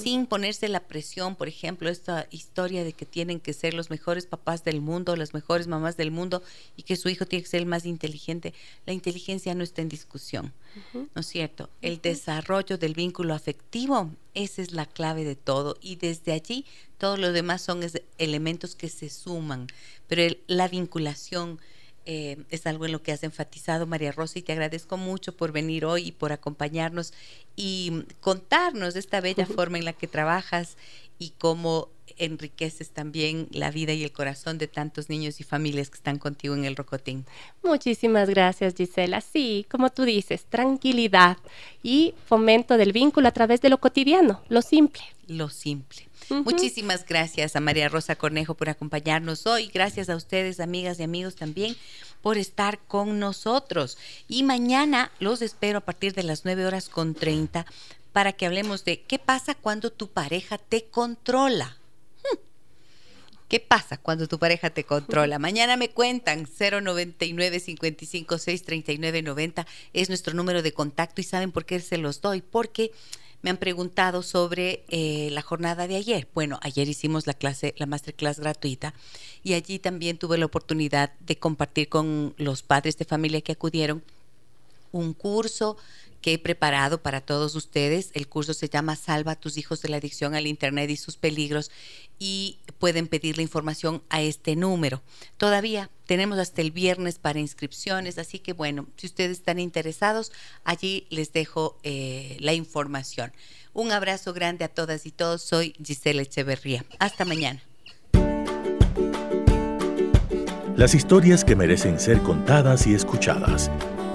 sin ponerse la presión, por ejemplo, esta historia de que tienen que ser los mejores papás del mundo, las mejores mamás del mundo y que su hijo tiene que ser el más inteligente. La inteligencia no está en discusión, ¿no es cierto? El desarrollo del vínculo afectivo, esa es la clave de todo y desde allí todos los demás son elementos que se suman, pero la vinculación eh, es algo en lo que has enfatizado, María Rosa, y te agradezco mucho por venir hoy y por acompañarnos y contarnos de esta bella forma en la que trabajas y cómo enriqueces también la vida y el corazón de tantos niños y familias que están contigo en el Rocotín. Muchísimas gracias, Gisela. Sí, como tú dices, tranquilidad y fomento del vínculo a través de lo cotidiano, lo simple. Lo simple. Muchísimas gracias a María Rosa Cornejo por acompañarnos hoy. Gracias a ustedes, amigas y amigos, también por estar con nosotros. Y mañana los espero a partir de las 9 horas con 30 para que hablemos de qué pasa cuando tu pareja te controla. Hmm. ¿Qué pasa cuando tu pareja te controla? Mañana me cuentan 099 55 639 90 es nuestro número de contacto y saben por qué se los doy, porque me han preguntado sobre eh, la jornada de ayer. Bueno, ayer hicimos la clase, la masterclass gratuita y allí también tuve la oportunidad de compartir con los padres de familia que acudieron un curso que he preparado para todos ustedes. El curso se llama Salva a tus hijos de la adicción al Internet y sus peligros y pueden pedir la información a este número. Todavía tenemos hasta el viernes para inscripciones, así que bueno, si ustedes están interesados, allí les dejo eh, la información. Un abrazo grande a todas y todos. Soy Gisela Echeverría. Hasta mañana. Las historias que merecen ser contadas y escuchadas.